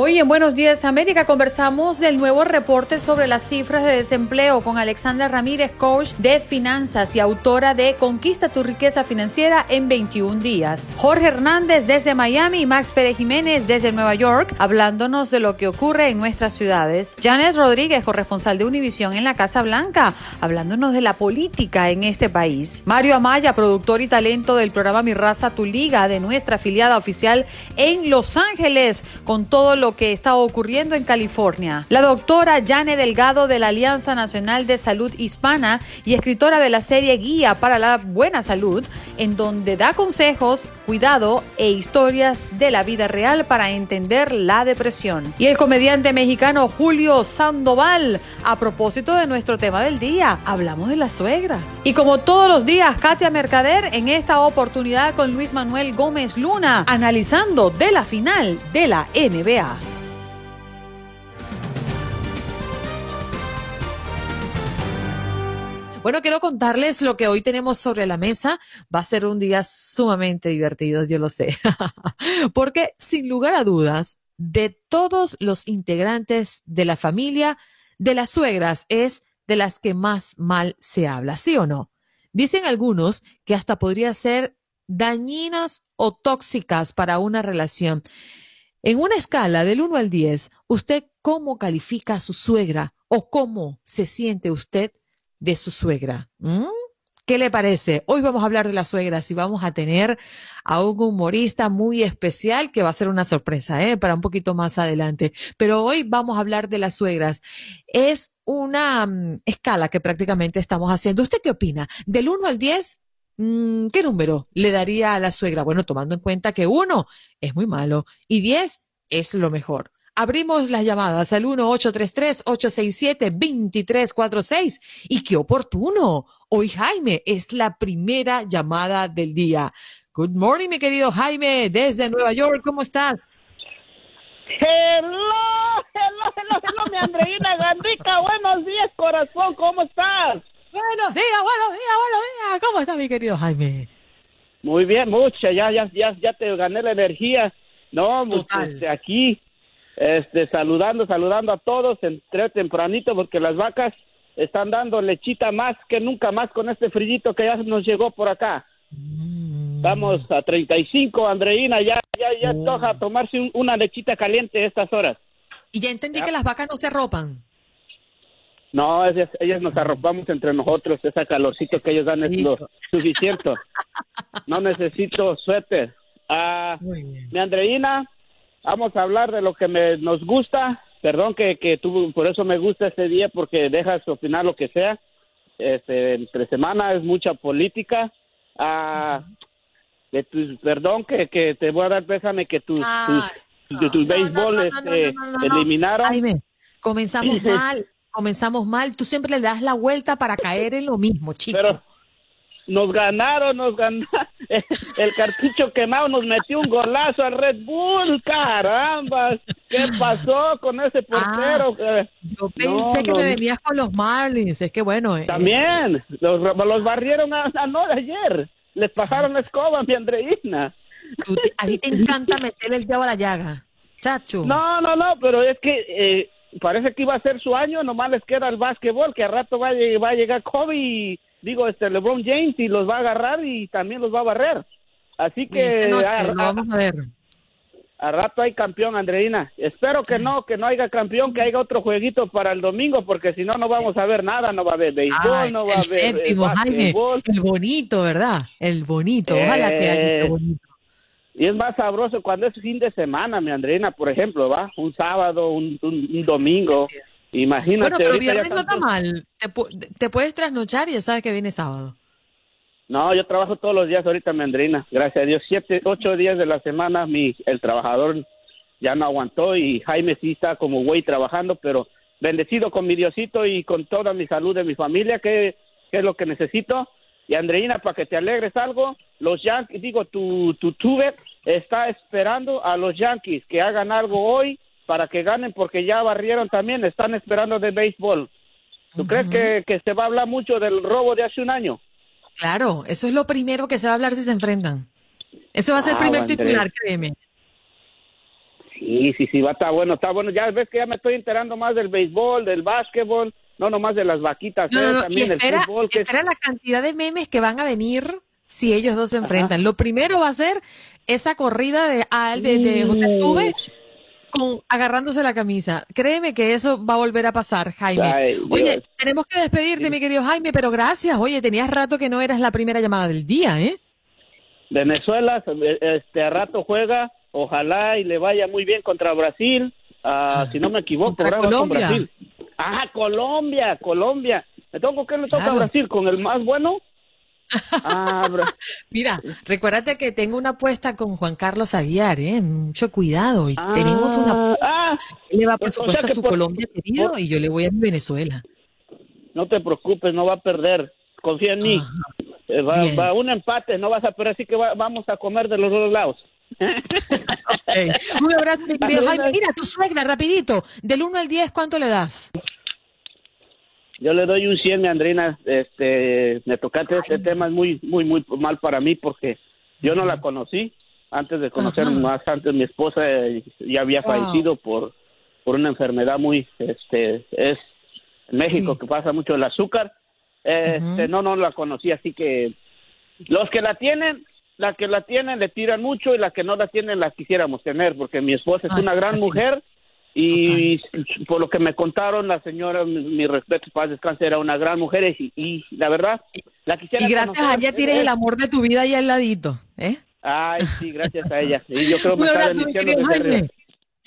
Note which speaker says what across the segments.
Speaker 1: Hoy en Buenos Días América conversamos del nuevo reporte sobre las cifras de desempleo con Alexandra Ramírez, coach de finanzas y autora de Conquista tu riqueza financiera en 21 días. Jorge Hernández desde Miami y Max Pérez Jiménez desde Nueva York hablándonos de lo que ocurre en nuestras ciudades. Janet Rodríguez, corresponsal de Univisión en la Casa Blanca, hablándonos de la política en este país. Mario Amaya, productor y talento del programa Mi Raza Tu Liga de nuestra afiliada oficial en Los Ángeles con todo lo que está ocurriendo en California. La doctora Jane Delgado de la Alianza Nacional de Salud Hispana y escritora de la serie Guía para la Buena Salud, en donde da consejos, cuidado e historias de la vida real para entender la depresión. Y el comediante mexicano Julio Sandoval, a propósito de nuestro tema del día, hablamos de las suegras. Y como todos los días, Katia Mercader en esta oportunidad con Luis Manuel Gómez Luna, analizando de la final de la NBA. Bueno, quiero contarles lo que hoy tenemos sobre la mesa. Va a ser un día sumamente divertido, yo lo sé. Porque sin lugar a dudas, de todos los integrantes de la familia, de las suegras es de las que más mal se habla, ¿sí o no? Dicen algunos que hasta podría ser dañinas o tóxicas para una relación. En una escala del 1 al 10, ¿usted cómo califica a su suegra o cómo se siente usted de su suegra. ¿Mm? ¿Qué le parece? Hoy vamos a hablar de las suegras y vamos a tener a un humorista muy especial que va a ser una sorpresa, ¿eh? Para un poquito más adelante. Pero hoy vamos a hablar de las suegras. Es una mm, escala que prácticamente estamos haciendo. ¿Usted qué opina? Del 1 al 10, mm, ¿qué número le daría a la suegra? Bueno, tomando en cuenta que 1 es muy malo y 10 es lo mejor. Abrimos las llamadas al 1-833-867-2346. Y qué oportuno. Hoy Jaime es la primera llamada del día. Good morning, mi querido Jaime, desde Nueva York. ¿Cómo estás?
Speaker 2: Hello, hello, hello, hello, mi Andreina Gandica. Buenos días, corazón. ¿Cómo estás?
Speaker 1: Buenos días, buenos días, buenos días. ¿Cómo estás, mi querido Jaime?
Speaker 2: Muy bien, mucha. Ya, ya, ya, ya te gané la energía. No, pues, este, aquí este, saludando, saludando a todos, entré tempranito porque las vacas están dando lechita más que nunca más con este frillito que ya nos llegó por acá. Estamos a 35, Andreina, ya, ya, ya oh. toca tomarse una lechita caliente estas horas.
Speaker 1: Y ya entendí que las vacas no se arropan.
Speaker 2: No, ellas, ellas nos arropamos entre nosotros, ese calorcito que ellos dan es lo suficiente. No necesito suéter. Ah, mi Andreina, vamos a hablar de lo que me, nos gusta. Perdón que, que tú, por eso me gusta este día, porque dejas opinar lo que sea. Este, entre semana es mucha política. Ah, de perdón que, que te voy a dar pésame que tus, tus, tus, béisbol este, eliminaron.
Speaker 1: comenzamos mal, comenzamos mal. Tú siempre le das la vuelta para caer en lo mismo, chico.
Speaker 2: Pero, nos ganaron, nos ganaron. El cartucho quemado nos metió un golazo al Red Bull, caramba. ¿Qué pasó con ese portero?
Speaker 1: Ah, yo pensé que me venías con los Marlins, es que bueno.
Speaker 2: Eh, También, los, los barrieron a, ayer. Les pasaron la escoba a mi Andreina.
Speaker 1: a ti te encanta meterle el dedo a la llaga, chacho.
Speaker 2: No, no, no, pero es que eh, parece que iba a ser su año, nomás les queda el básquetbol, que a rato va a, va a llegar Kobe y digo, este LeBron James y los va a agarrar y también los va a barrer. Así que
Speaker 1: a, vamos a ver.
Speaker 2: A rato hay campeón, Andreina. Espero que no, que no haya campeón, que haya otro jueguito para el domingo, porque si no, no vamos a ver nada, no va a haber béisbol, no va a haber
Speaker 1: séptimo, Jaime, el bonito, ¿verdad? El bonito, ojalá que haya
Speaker 2: eh, bonito. Y es más sabroso cuando es fin de semana, mi Andreina, por ejemplo, ¿va? Un sábado, un, un, domingo. Imagínate.
Speaker 1: Bueno, pero viernes no está mal. Te, puedes trasnochar y ya sabes que viene sábado.
Speaker 2: No, yo trabajo todos los días ahorita, Mendrina. Gracias a Dios. Siete, ocho días de la semana mi, el trabajador ya no aguantó y Jaime sí está como güey trabajando, pero bendecido con mi Diosito y con toda mi salud de mi familia, que, es lo que necesito. Y Andreina, para que te alegres algo, los Yankees, digo, tu, tu tuve está esperando a los Yankees que hagan algo hoy para que ganen porque ya barrieron también, están esperando de béisbol. ¿Tú crees que, que se va a hablar mucho del robo de hace un año?
Speaker 1: Claro, eso es lo primero que se va a hablar si se enfrentan. Ese va a ser el ah, primer titular, créeme.
Speaker 2: Sí, sí, sí, va a estar bueno, está bueno. Ya ves que ya me estoy enterando más del béisbol, del básquetbol, no nomás de las vaquitas, no, ¿eh? también
Speaker 1: espera, fútbol. espera la cantidad de memes que van a venir si ellos dos se enfrentan. Lo primero va a ser esa corrida de, de, de José Tuve con agarrándose la camisa. Créeme que eso va a volver a pasar, Jaime. Oye, tenemos que despedirte, mi querido Jaime, pero gracias. Oye, tenías rato que no eras la primera llamada del día, ¿eh?
Speaker 2: Venezuela, este, a rato juega, ojalá y le vaya muy bien contra Brasil. Ah, si no me equivoco,
Speaker 1: contra Colombia. Brasil.
Speaker 2: Ah, Colombia, Colombia. ¿Me tengo que le toca a Brasil con el más bueno?
Speaker 1: Ah, Mira, recuérdate que tengo una apuesta con Juan Carlos Aguiar, ¿eh? Mucho cuidado. Y tenemos una. Ah, le va, por supuesto, a su Colombia querido y yo le voy a Venezuela.
Speaker 2: No te preocupes, no va a perder. Confía en mí. Eh, va, va, un empate, no vas a perder, así que vamos a comer de los dos lados.
Speaker 1: Un abrazo, mi querido Jaime. Mira, tu suegra, rapidito. Del 1 al 10, ¿cuánto le das?
Speaker 2: Yo le doy un 100, mi Andrina. Este, me tocaste este tema, es muy, muy, muy mal para mí porque yo no la conocí. Antes de conocer más, antes mi esposa eh, ya había fallecido por, por una enfermedad muy, este, es en México que pasa mucho el azúcar. Este, no, no la conocí, así que los que la tienen, la que la tienen le tiran mucho y la que no la tienen la quisiéramos tener, porque mi esposa es una gran mujer y por lo que me contaron, la señora, mi, respeto, paz descanse, era una gran mujer y, la verdad, la quisiera
Speaker 1: Y gracias a ella tienes el amor de tu vida ahí al ladito, ¿eh?
Speaker 2: Ay, sí, gracias a ella. Y yo creo
Speaker 1: que me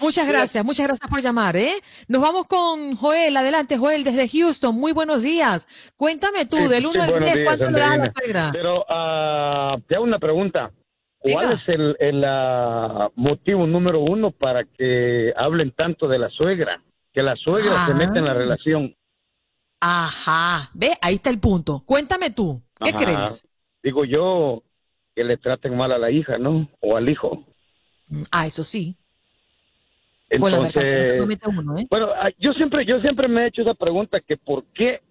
Speaker 1: Muchas gracias, muchas gracias por llamar, ¿eh? Nos vamos con Joel. Adelante, Joel, desde Houston. Muy buenos días. Cuéntame tú, del 1 al 10, ¿cuánto le da la suegra?
Speaker 3: Pero uh, te hago una pregunta. ¿Cuál es el, el ah, motivo número uno para que hablen tanto de la suegra? Que la suegra se mete en la relación.
Speaker 1: Ajá, ve, ahí está el punto. Cuéntame tú, ¿qué crees?
Speaker 3: Digo yo que le traten mal a la hija, ¿no? O al hijo.
Speaker 1: Ah, eso sí.
Speaker 3: Entonces, uno, ¿eh? Bueno, ah, yo siempre, yo siempre me he hecho esa pregunta que por qué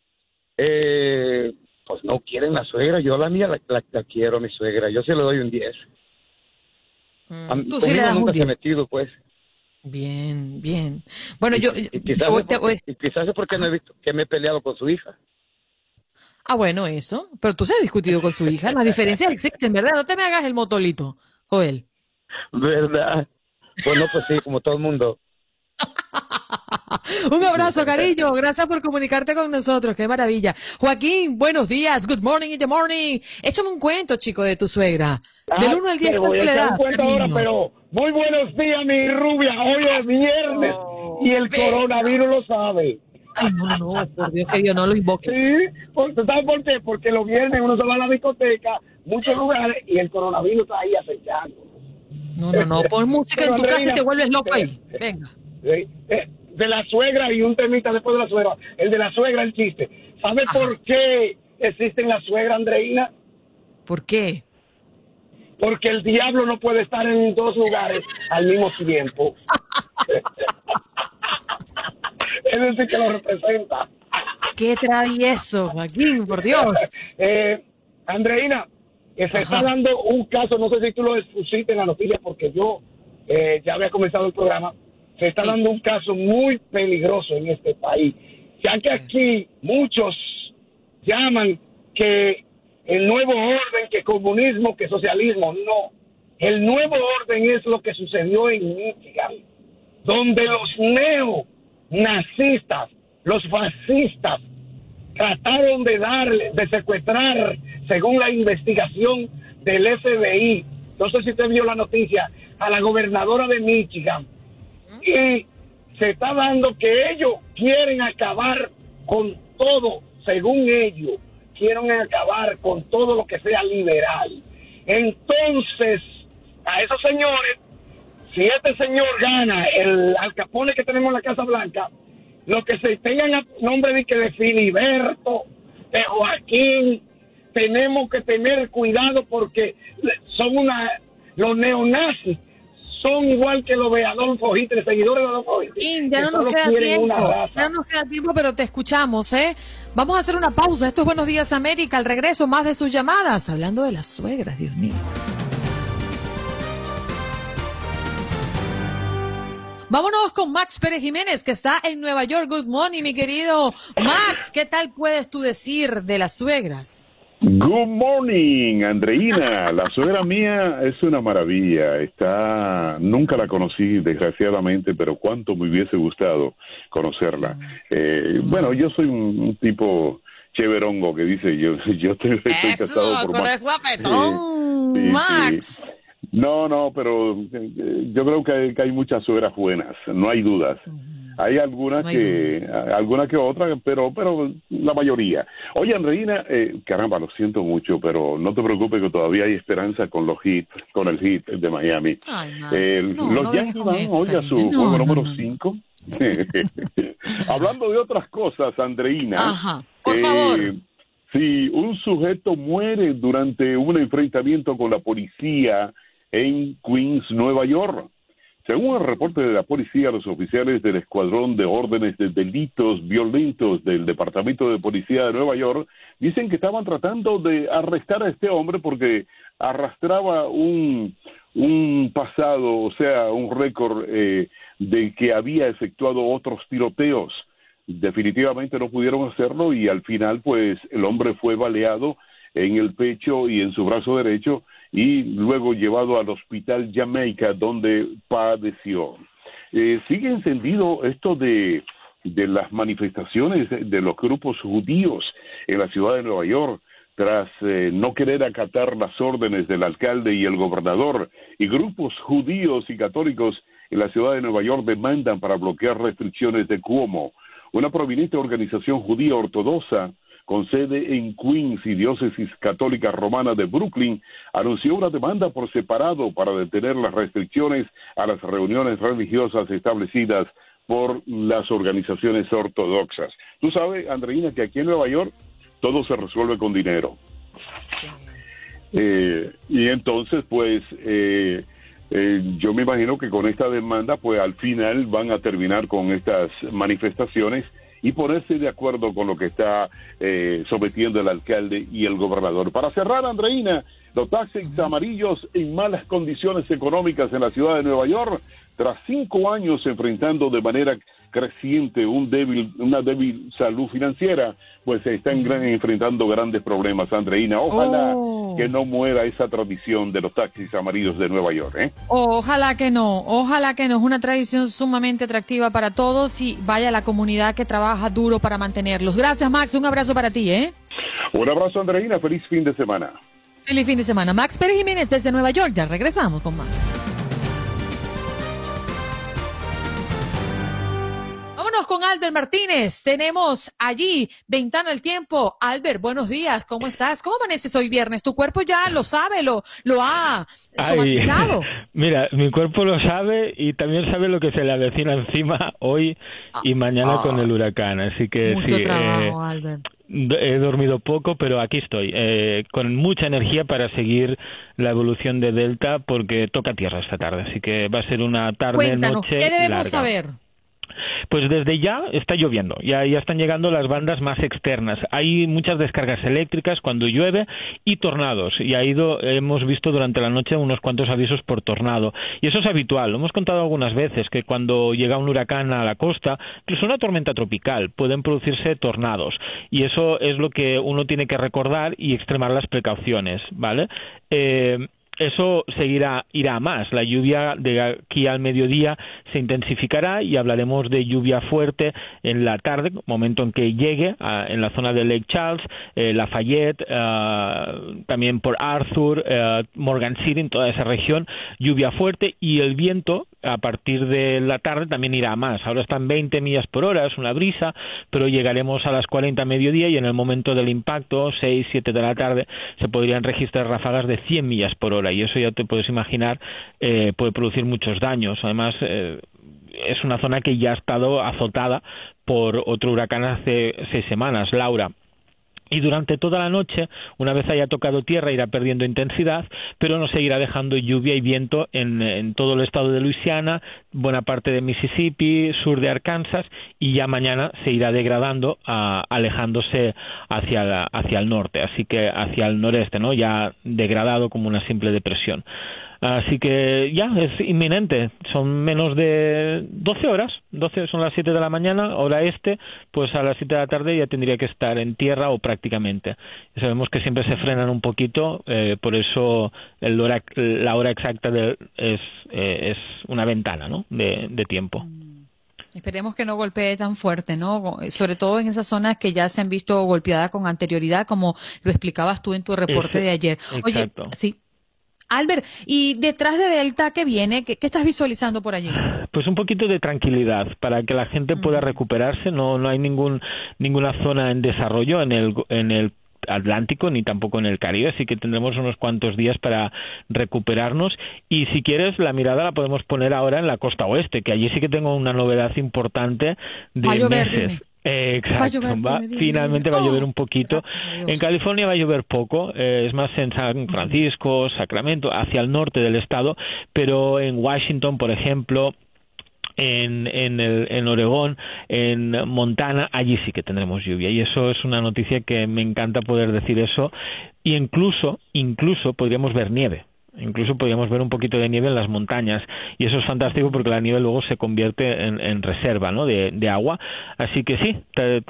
Speaker 3: eh, pues no quieren la suegra. Yo la mía la, la, quiero, mi suegra. Yo se le doy un 10.
Speaker 1: Mm, tú sí le das
Speaker 3: nunca se metido, pues.
Speaker 1: Bien, bien. Bueno, yo...
Speaker 3: Y, quizás, es porque me he visto que me he peleado con su hija.
Speaker 1: Ah, bueno, eso. Pero tú se has discutido con su hija. Las diferencias existen, ¿verdad? No te me hagas el motolito, Joel.
Speaker 3: ¿Verdad? Bueno, pues sí, como todo el mundo.
Speaker 1: Un abrazo, cariño. Gracias por comunicarte con nosotros. Qué maravilla. Joaquín, buenos días. Good morning in the morning. Échame un cuento, chico, de tu suegra. Del 1 al 10, ¿cuánto le das?
Speaker 4: ahora, pero muy buenos días, mi rubia. Hoy es viernes y el coronavirus lo sabe.
Speaker 1: Ay, no, no, por Dios que Dios no lo invoques.
Speaker 4: Sí, ¿sabes por qué? Porque los viernes uno se va a la discoteca, muchos lugares, y el coronavirus está ahí acechando.
Speaker 1: No, no, no, pon música en tu casa y te vuelves loco ahí. Venga.
Speaker 4: Eh, de la suegra y un temita después de la suegra. El de la suegra, el chiste. ¿Sabes por qué existen las suegras, Andreina?
Speaker 1: ¿Por qué?
Speaker 4: Porque el diablo no puede estar en dos lugares al mismo tiempo. es decir, que lo representa.
Speaker 1: Qué travieso, Joaquín, por Dios.
Speaker 4: eh, Andreina, que se está dando un caso, no sé si tú lo expusiste en la noticia, porque yo eh, ya había comenzado el programa, se está dando un caso muy peligroso en este país, ya que aquí muchos llaman que el nuevo orden, que comunismo, que socialismo, no. El nuevo orden es lo que sucedió en Michigan, donde los neonazistas, los fascistas, trataron de darle, de secuestrar, según la investigación del FBI, no sé si usted vio la noticia, a la gobernadora de Michigan, y se está dando que ellos quieren acabar con todo, según ellos, quieren acabar con todo lo que sea liberal. Entonces, a esos señores, si este señor gana el alcapone que tenemos en la Casa Blanca, lo que se tengan nombre de que de Filiberto, de Joaquín, tenemos que tener cuidado porque son una los neonazis son igual que los de Adolfo Hitler, seguidores de Adolfo Hitler.
Speaker 1: ya no nos queda tiempo, ya no nos queda tiempo, pero te escuchamos, ¿eh? Vamos a hacer una pausa. Esto es Buenos Días América. Al regreso, más de sus llamadas, hablando de las suegras, Dios mío. Vámonos con Max Pérez Jiménez, que está en Nueva York. Good morning, mi querido Max. ¿Qué tal puedes tú decir de las suegras?
Speaker 5: Good morning, Andreina. La suegra mía es una maravilla. Está, nunca la conocí, desgraciadamente, pero cuánto me hubiese gustado conocerla. Eh, bueno, yo soy un, tipo chéverongo que dice yo, yo estoy, casado por
Speaker 1: Max. guapetón, Max.
Speaker 5: No, no, pero eh, yo creo que hay, muchas suegras buenas, no hay dudas. Hay algunas que, algunas que otras, pero, pero la mayoría. Oye, Andreina, eh, caramba, lo siento mucho, pero no te preocupes que todavía hay esperanza con los hits, con el hit de Miami. los Yankees van hoy a su juego número 5. Hablando de otras cosas, Andreina.
Speaker 1: Ajá, por favor. Eh,
Speaker 5: si un sujeto muere durante un enfrentamiento con la policía en Queens, Nueva York. Según el reporte de la policía, los oficiales del Escuadrón de Órdenes de Delitos Violentos del Departamento de Policía de Nueva York dicen que estaban tratando de arrestar a este hombre porque arrastraba un, un pasado, o sea, un récord eh, de que había efectuado otros tiroteos. Definitivamente no pudieron hacerlo y al final, pues, el hombre fue baleado en el pecho y en su brazo derecho y luego llevado al hospital Jamaica donde padeció. Eh, sigue encendido esto de, de las manifestaciones de los grupos judíos en la ciudad de Nueva York tras eh, no querer acatar las órdenes del alcalde y el gobernador, y grupos judíos y católicos en la ciudad de Nueva York demandan para bloquear restricciones de Cuomo. Una prominente organización judía ortodoxa con sede en Queens y Diócesis Católica Romana de Brooklyn, anunció una demanda por separado para detener las restricciones a las reuniones religiosas establecidas por las organizaciones ortodoxas. Tú sabes, Andreina, que aquí en Nueva York todo se resuelve con dinero. Eh, y entonces, pues, eh, eh, yo me imagino que con esta demanda, pues al final van a terminar con estas manifestaciones y ponerse de acuerdo con lo que está eh, sometiendo el alcalde y el gobernador. Para cerrar, Andreina, los taxis amarillos en malas condiciones económicas en la ciudad de Nueva York, tras cinco años enfrentando de manera creciente un débil, una débil salud financiera, pues se están enfrentando grandes problemas, Andreina. Ojalá oh. que no muera esa tradición de los taxis amarillos de Nueva York. ¿eh?
Speaker 1: Ojalá que no, ojalá que no. Es una tradición sumamente atractiva para todos y vaya la comunidad que trabaja duro para mantenerlos. Gracias, Max. Un abrazo para ti, ¿eh?
Speaker 5: Un abrazo, Andreina. Feliz fin de semana.
Speaker 1: Feliz fin de semana. Max Pérez Jiménez desde Nueva York. Ya regresamos con más. Albert Martínez. Tenemos allí Ventana el Tiempo. Albert, buenos días. ¿Cómo estás? ¿Cómo amaneces hoy viernes? Tu cuerpo ya lo sabe, lo, lo ha somatizado.
Speaker 6: mira, mi cuerpo lo sabe y también sabe lo que se le avecina encima hoy y mañana con el huracán. Así que
Speaker 1: Mucho
Speaker 6: sí.
Speaker 1: Trabajo, eh, Albert.
Speaker 6: He dormido poco, pero aquí estoy, eh, con mucha energía para seguir la evolución de Delta, porque toca tierra esta tarde, así que va a ser una tarde-noche
Speaker 1: ¿Qué debemos saber?
Speaker 6: Pues desde ya está lloviendo, ya, ya están llegando las bandas más externas. Hay muchas descargas eléctricas cuando llueve y tornados. Y ha ido, hemos visto durante la noche unos cuantos avisos por tornado. Y eso es habitual. Lo hemos contado algunas veces que cuando llega un huracán a la costa, incluso una tormenta tropical, pueden producirse tornados. Y eso es lo que uno tiene que recordar y extremar las precauciones, ¿vale? Eh, eso seguirá, irá más. La lluvia de aquí al mediodía se intensificará y hablaremos de lluvia fuerte en la tarde, momento en que llegue en la zona de Lake Charles, eh, Lafayette, eh, también por Arthur, eh, Morgan City, en toda esa región, lluvia fuerte y el viento a partir de la tarde también irá más. Ahora están 20 millas por hora, es una brisa, pero llegaremos a las 40 a mediodía y en el momento del impacto, 6, 7 de la tarde, se podrían registrar ráfagas de 100 millas por hora y eso ya te puedes imaginar eh, puede producir muchos daños. Además, eh, es una zona que ya ha estado azotada por otro huracán hace seis semanas, Laura. Y durante toda la noche, una vez haya tocado tierra, irá perdiendo intensidad, pero no seguirá dejando lluvia y viento en, todo el estado de Luisiana, buena parte de Mississippi, sur de Arkansas, y ya mañana se irá degradando, alejándose hacia, hacia el norte, así que hacia el noreste, ¿no? ya degradado como una simple depresión. Así que ya es inminente, son menos de 12 horas, 12 son las 7 de la mañana, hora este, pues a las 7 de la tarde ya tendría que estar en tierra o prácticamente. Sabemos que siempre se frenan un poquito, eh, por eso el hora, la hora exacta de, es, eh, es una ventana ¿no? de, de tiempo. Mm.
Speaker 1: Esperemos que no golpee tan fuerte, ¿no? Sobre todo en esas zonas que ya se han visto golpeadas con anterioridad, como lo explicabas tú en tu reporte de ayer. Oye, sí. Albert, y detrás de Delta, ¿qué viene? ¿Qué, estás visualizando por allí?
Speaker 6: Pues un poquito de tranquilidad para que la gente pueda mm. recuperarse. No, no hay ningún, ninguna zona en desarrollo en el, en el Atlántico ni tampoco en el Caribe, así que tendremos unos cuantos días para recuperarnos y si quieres la mirada la podemos poner ahora en la costa oeste, que allí sí que tengo una novedad importante de meses exacto, finalmente va a llover un poquito. En California va a llover poco, eh, es más en San Francisco, Sacramento, hacia el norte del estado, pero en Washington, por ejemplo, en, en, el, en Oregón, en Montana, allí sí que tendremos lluvia. Y eso es una noticia que me encanta poder decir eso. Y incluso, incluso podríamos ver nieve incluso podríamos ver un poquito de nieve en las montañas. Y eso es fantástico porque la nieve luego se convierte en, reserva ¿no? de, agua. Así que sí te,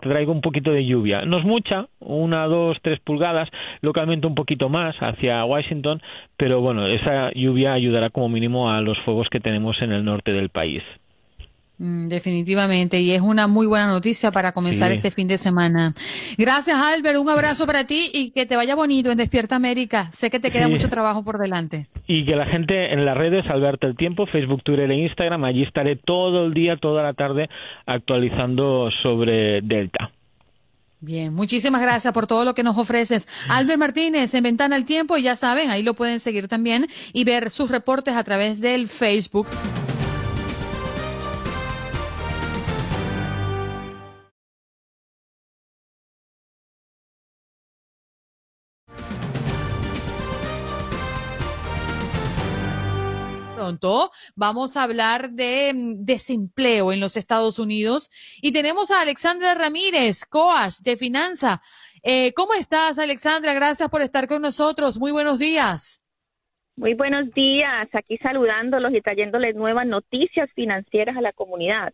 Speaker 6: traigo un poquito de lluvia. No es mucha una dos tres pulgadas localmente un poquito más hacia Washington pero bueno esa lluvia ayudará como mínimo a los fuegos que tenemos en el norte del país
Speaker 1: Mm, definitivamente, y es una muy buena noticia para comenzar este fin de semana. Gracias, Albert. Un abrazo para ti y que te vaya bonito en Despierta América. Sé que te queda mucho trabajo por delante.
Speaker 6: Y que la gente en las redes, Alberto el Tiempo, Facebook, Twitter e Instagram, allí estaré todo el día, toda la tarde, actualizando sobre Delta.
Speaker 1: Bien, muchísimas gracias por todo lo que nos ofreces. Albert Martínez en Ventana el Tiempo, ya saben, ahí lo pueden seguir también y ver sus reportes a través del Facebook. Pronto vamos a hablar de mm, desempleo en los Estados Unidos y tenemos a Alexandra Ramírez, coach de finanza. Eh, ¿Cómo estás, Alexandra? Gracias por estar con nosotros. Muy buenos días.
Speaker 7: Muy buenos días, aquí saludándolos y trayéndoles nuevas noticias financieras a la comunidad.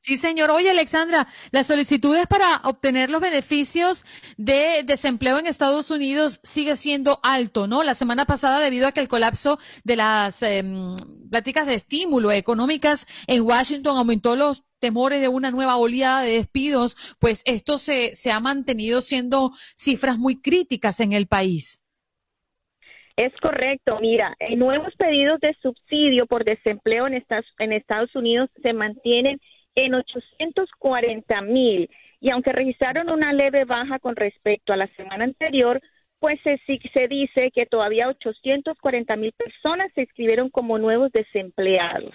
Speaker 1: Sí, señor. Oye, Alexandra, las solicitudes para obtener los beneficios de desempleo en Estados Unidos sigue siendo alto, ¿no? La semana pasada, debido a que el colapso de las eh, pláticas de estímulo económicas en Washington aumentó los temores de una nueva oleada de despidos, pues esto se, se ha mantenido siendo cifras muy críticas en el país.
Speaker 7: Es correcto. Mira, nuevos pedidos de subsidio por desempleo en Estados Unidos se mantienen en 840 mil y aunque registraron una leve baja con respecto a la semana anterior, pues se, se dice que todavía 840 mil personas se inscribieron como nuevos desempleados.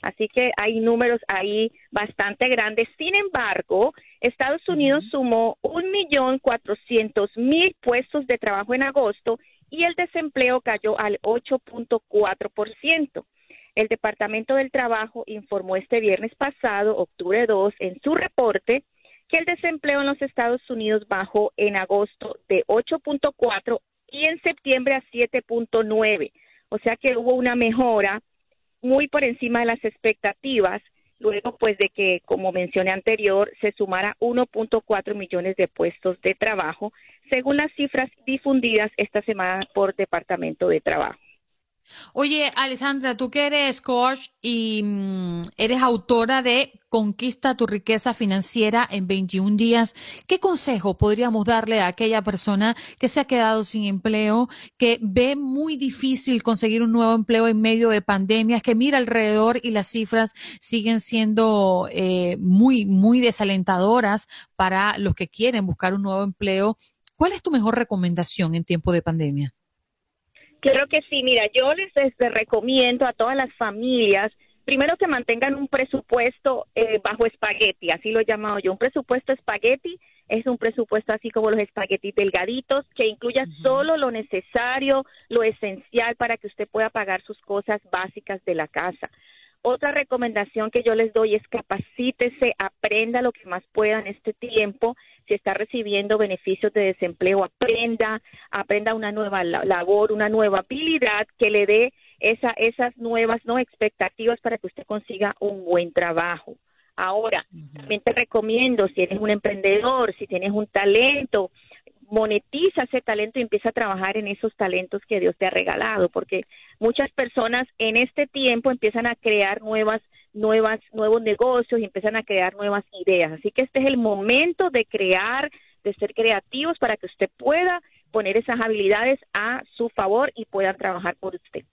Speaker 7: Así que hay números ahí bastante grandes. Sin embargo, Estados Unidos sumó un millón cuatrocientos mil puestos de trabajo en agosto y el desempleo cayó al 8.4 por ciento. El Departamento del Trabajo informó este viernes pasado, octubre 2, en su reporte que el desempleo en los Estados Unidos bajó en agosto de 8.4 y en septiembre a 7.9. O sea que hubo una mejora muy por encima de las expectativas, luego pues de que, como mencioné anterior, se sumara 1.4 millones de puestos de trabajo, según las cifras difundidas esta semana por Departamento de Trabajo.
Speaker 1: Oye, Alessandra, tú que eres coach y mm, eres autora de Conquista tu riqueza financiera en 21 días, ¿qué consejo podríamos darle a aquella persona que se ha quedado sin empleo, que ve muy difícil conseguir un nuevo empleo en medio de pandemias, que mira alrededor y las cifras siguen siendo eh, muy, muy desalentadoras para los que quieren buscar un nuevo empleo? ¿Cuál es tu mejor recomendación en tiempo de pandemia?
Speaker 7: Claro que sí, mira, yo les, recomiendo a todas las familias, primero que mantengan un presupuesto eh, bajo espagueti, así lo he llamado yo, un presupuesto espagueti es un presupuesto así como los espaguetis delgaditos, que incluya solo lo necesario, lo esencial para que usted pueda pagar sus cosas básicas de la casa. Otra recomendación que yo les doy es capacítese, aprenda lo que más pueda en este tiempo. Si está recibiendo beneficios de desempleo, aprenda, aprenda una nueva labor, una nueva habilidad que le dé esa, esas nuevas no expectativas para que usted consiga un buen trabajo. Ahora, también te recomiendo, si eres un emprendedor, si tienes un talento, monetiza ese talento y empieza a trabajar en esos talentos que Dios te ha regalado, porque muchas personas en este tiempo empiezan a crear nuevas nuevas nuevos negocios y empiezan a crear nuevas ideas. Así que este es el momento de crear, de ser creativos para que usted pueda poner esas habilidades a su favor y puedan trabajar por usted.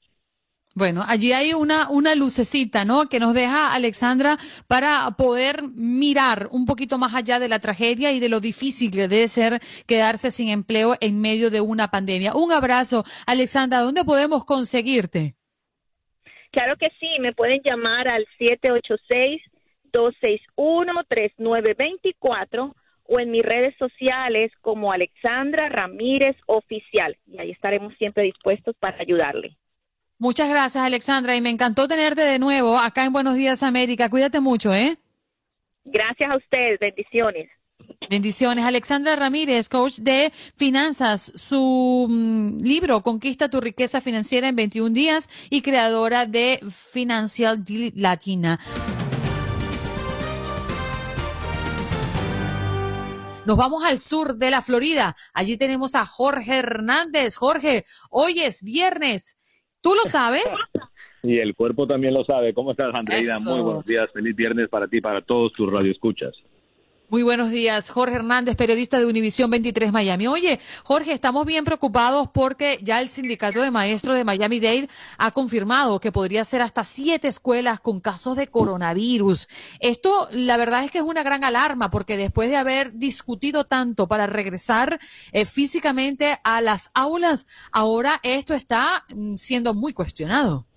Speaker 1: Bueno, allí hay una, una lucecita, ¿no? Que nos deja Alexandra para poder mirar un poquito más allá de la tragedia y de lo difícil que debe ser quedarse sin empleo en medio de una pandemia. Un abrazo, Alexandra. ¿Dónde podemos conseguirte?
Speaker 7: Claro que sí, me pueden llamar al 786-261-3924 o en mis redes sociales como Alexandra Ramírez Oficial. Y ahí estaremos siempre dispuestos para ayudarle.
Speaker 1: Muchas gracias, Alexandra, y me encantó tenerte de nuevo acá en Buenos Días América. Cuídate mucho, ¿eh?
Speaker 7: Gracias a ustedes, bendiciones.
Speaker 1: Bendiciones. Alexandra Ramírez, coach de finanzas. Su mm, libro, Conquista tu riqueza financiera en 21 días y creadora de Financial Latina. Nos vamos al sur de la Florida. Allí tenemos a Jorge Hernández. Jorge, hoy es viernes. ¿Tú lo sabes?
Speaker 8: Y el cuerpo también lo sabe. ¿Cómo estás, Andreina? Muy buenos días. Feliz viernes para ti, para todos tus radioescuchas.
Speaker 1: Muy buenos días, Jorge Hernández, periodista de Univisión 23 Miami. Oye, Jorge, estamos bien preocupados porque ya el sindicato de maestros de Miami Dade ha confirmado que podría ser hasta siete escuelas con casos de coronavirus. Esto, la verdad es que es una gran alarma porque después de haber discutido tanto para regresar eh, físicamente a las aulas, ahora esto está mm, siendo muy cuestionado.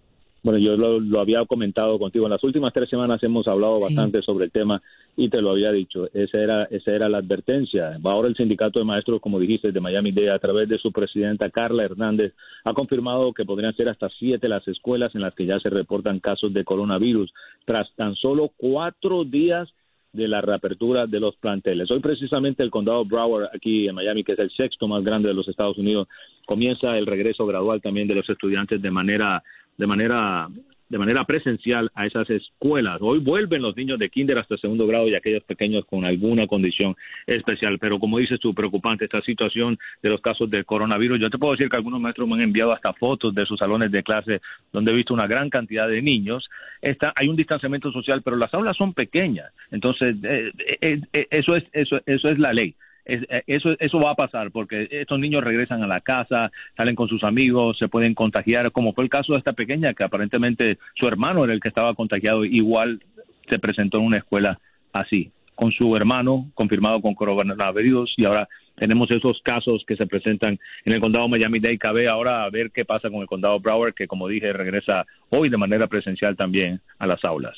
Speaker 8: Bueno, yo lo, había comentado contigo. En las últimas tres semanas hemos hablado bastante sobre el tema y te lo había dicho. Esa era, esa era la advertencia. Ahora el sindicato de maestros, como dijiste, de Miami Dade, a través de su presidenta Carla Hernández, ha confirmado que podrían ser hasta siete las escuelas en las que ya se reportan casos de coronavirus, tras tan solo cuatro días de la reapertura de los planteles. Hoy precisamente el condado Broward aquí en Miami, que es el sexto más grande de los Estados Unidos, comienza el regreso gradual también de los estudiantes de manera de manera de manera presencial a esas escuelas. Hoy vuelven los niños de kinder hasta segundo grado y aquellos pequeños con alguna condición especial. Pero como dices tú, preocupante esta situación de los casos de coronavirus. Yo te puedo decir que algunos maestros me han enviado hasta fotos de sus salones de clase donde he visto una gran cantidad de niños. Está, hay un distanciamiento social, pero las aulas son pequeñas. Entonces, eh, eh, eh, eso, es, eso, eso es la ley. Eh, eso, eso va a pasar porque estos niños regresan a la casa, salen con sus amigos, se pueden contagiar, como fue el caso de esta pequeña que aparentemente su hermano era el que estaba contagiado, igual se presentó en una escuela así, con su hermano confirmado con coronavirus y ahora tenemos esos casos que se presentan en el condado Miami-Dade. Cabe ahora a ver qué pasa con el condado Broward, que como dije regresa hoy de manera presencial también a las aulas.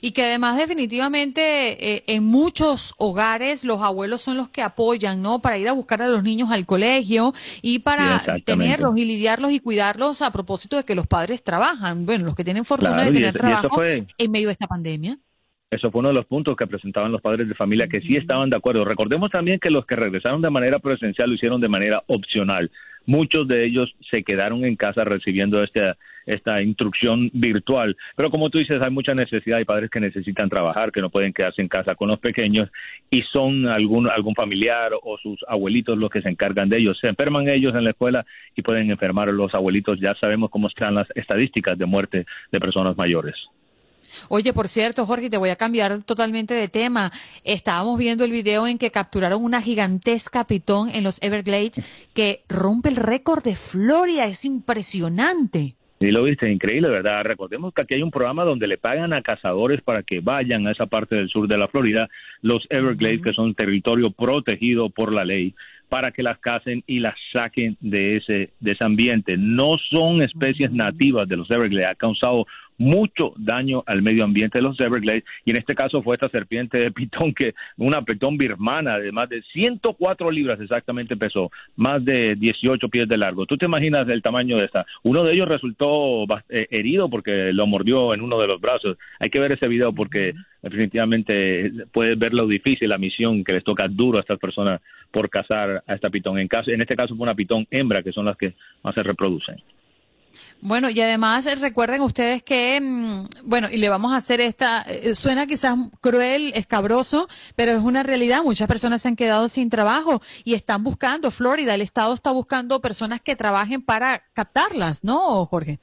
Speaker 1: Y que además definitivamente eh, en muchos hogares los abuelos son los que apoyan, ¿no? Para ir a buscar a los niños al colegio y para tenerlos y lidiarlos y cuidarlos a propósito de que los padres trabajan. Bueno, los que tienen fortuna de tener trabajo en medio de esta pandemia.
Speaker 8: Eso fue uno de los puntos que presentaban los padres de familia que sí estaban de acuerdo. Recordemos también que los que regresaron de manera presencial lo hicieron de manera opcional. Muchos de ellos se quedaron en casa recibiendo esta, esta instrucción virtual. Pero como tú dices, hay mucha necesidad, hay padres que necesitan trabajar, que no pueden quedarse en casa con los pequeños y son algún, algún familiar o sus abuelitos los que se encargan de ellos. Se enferman ellos en la escuela y pueden enfermar los abuelitos. Ya sabemos cómo están las estadísticas de muerte de personas mayores.
Speaker 1: Oye, por cierto, Jorge, te voy a cambiar totalmente de tema. Estábamos viendo el video en que capturaron una gigantesca pitón en los Everglades que rompe el récord de Florida. Es impresionante.
Speaker 8: Sí, lo viste, increíble, ¿verdad? Recordemos que aquí hay un programa donde le pagan a cazadores para que vayan a esa parte del sur de la Florida, los Everglades, que son territorio protegido por la ley, para que las cacen y las saquen de ese, de ese ambiente. No son especies nativas de los Everglades, ha causado mucho daño al medio ambiente de los Everglades y en este caso fue esta serpiente de pitón que una pitón birmana de más de 104 libras exactamente pesó, más de 18 pies de largo. ¿Tú te imaginas el tamaño de esta? Uno de ellos resultó eh, herido porque lo mordió en uno de los brazos. Hay que ver ese video porque definitivamente puedes ver lo difícil la misión que les toca duro a estas personas por cazar a esta pitón. En, caso, en este caso fue una pitón hembra que son las que más se reproducen.
Speaker 1: Bueno, y además eh, recuerden ustedes que, mm, bueno, y le vamos a hacer esta, eh, suena quizás cruel, escabroso, pero es una realidad. Muchas personas se han quedado sin trabajo y están buscando, Florida, el Estado está buscando personas que trabajen para captarlas, ¿no, Jorge?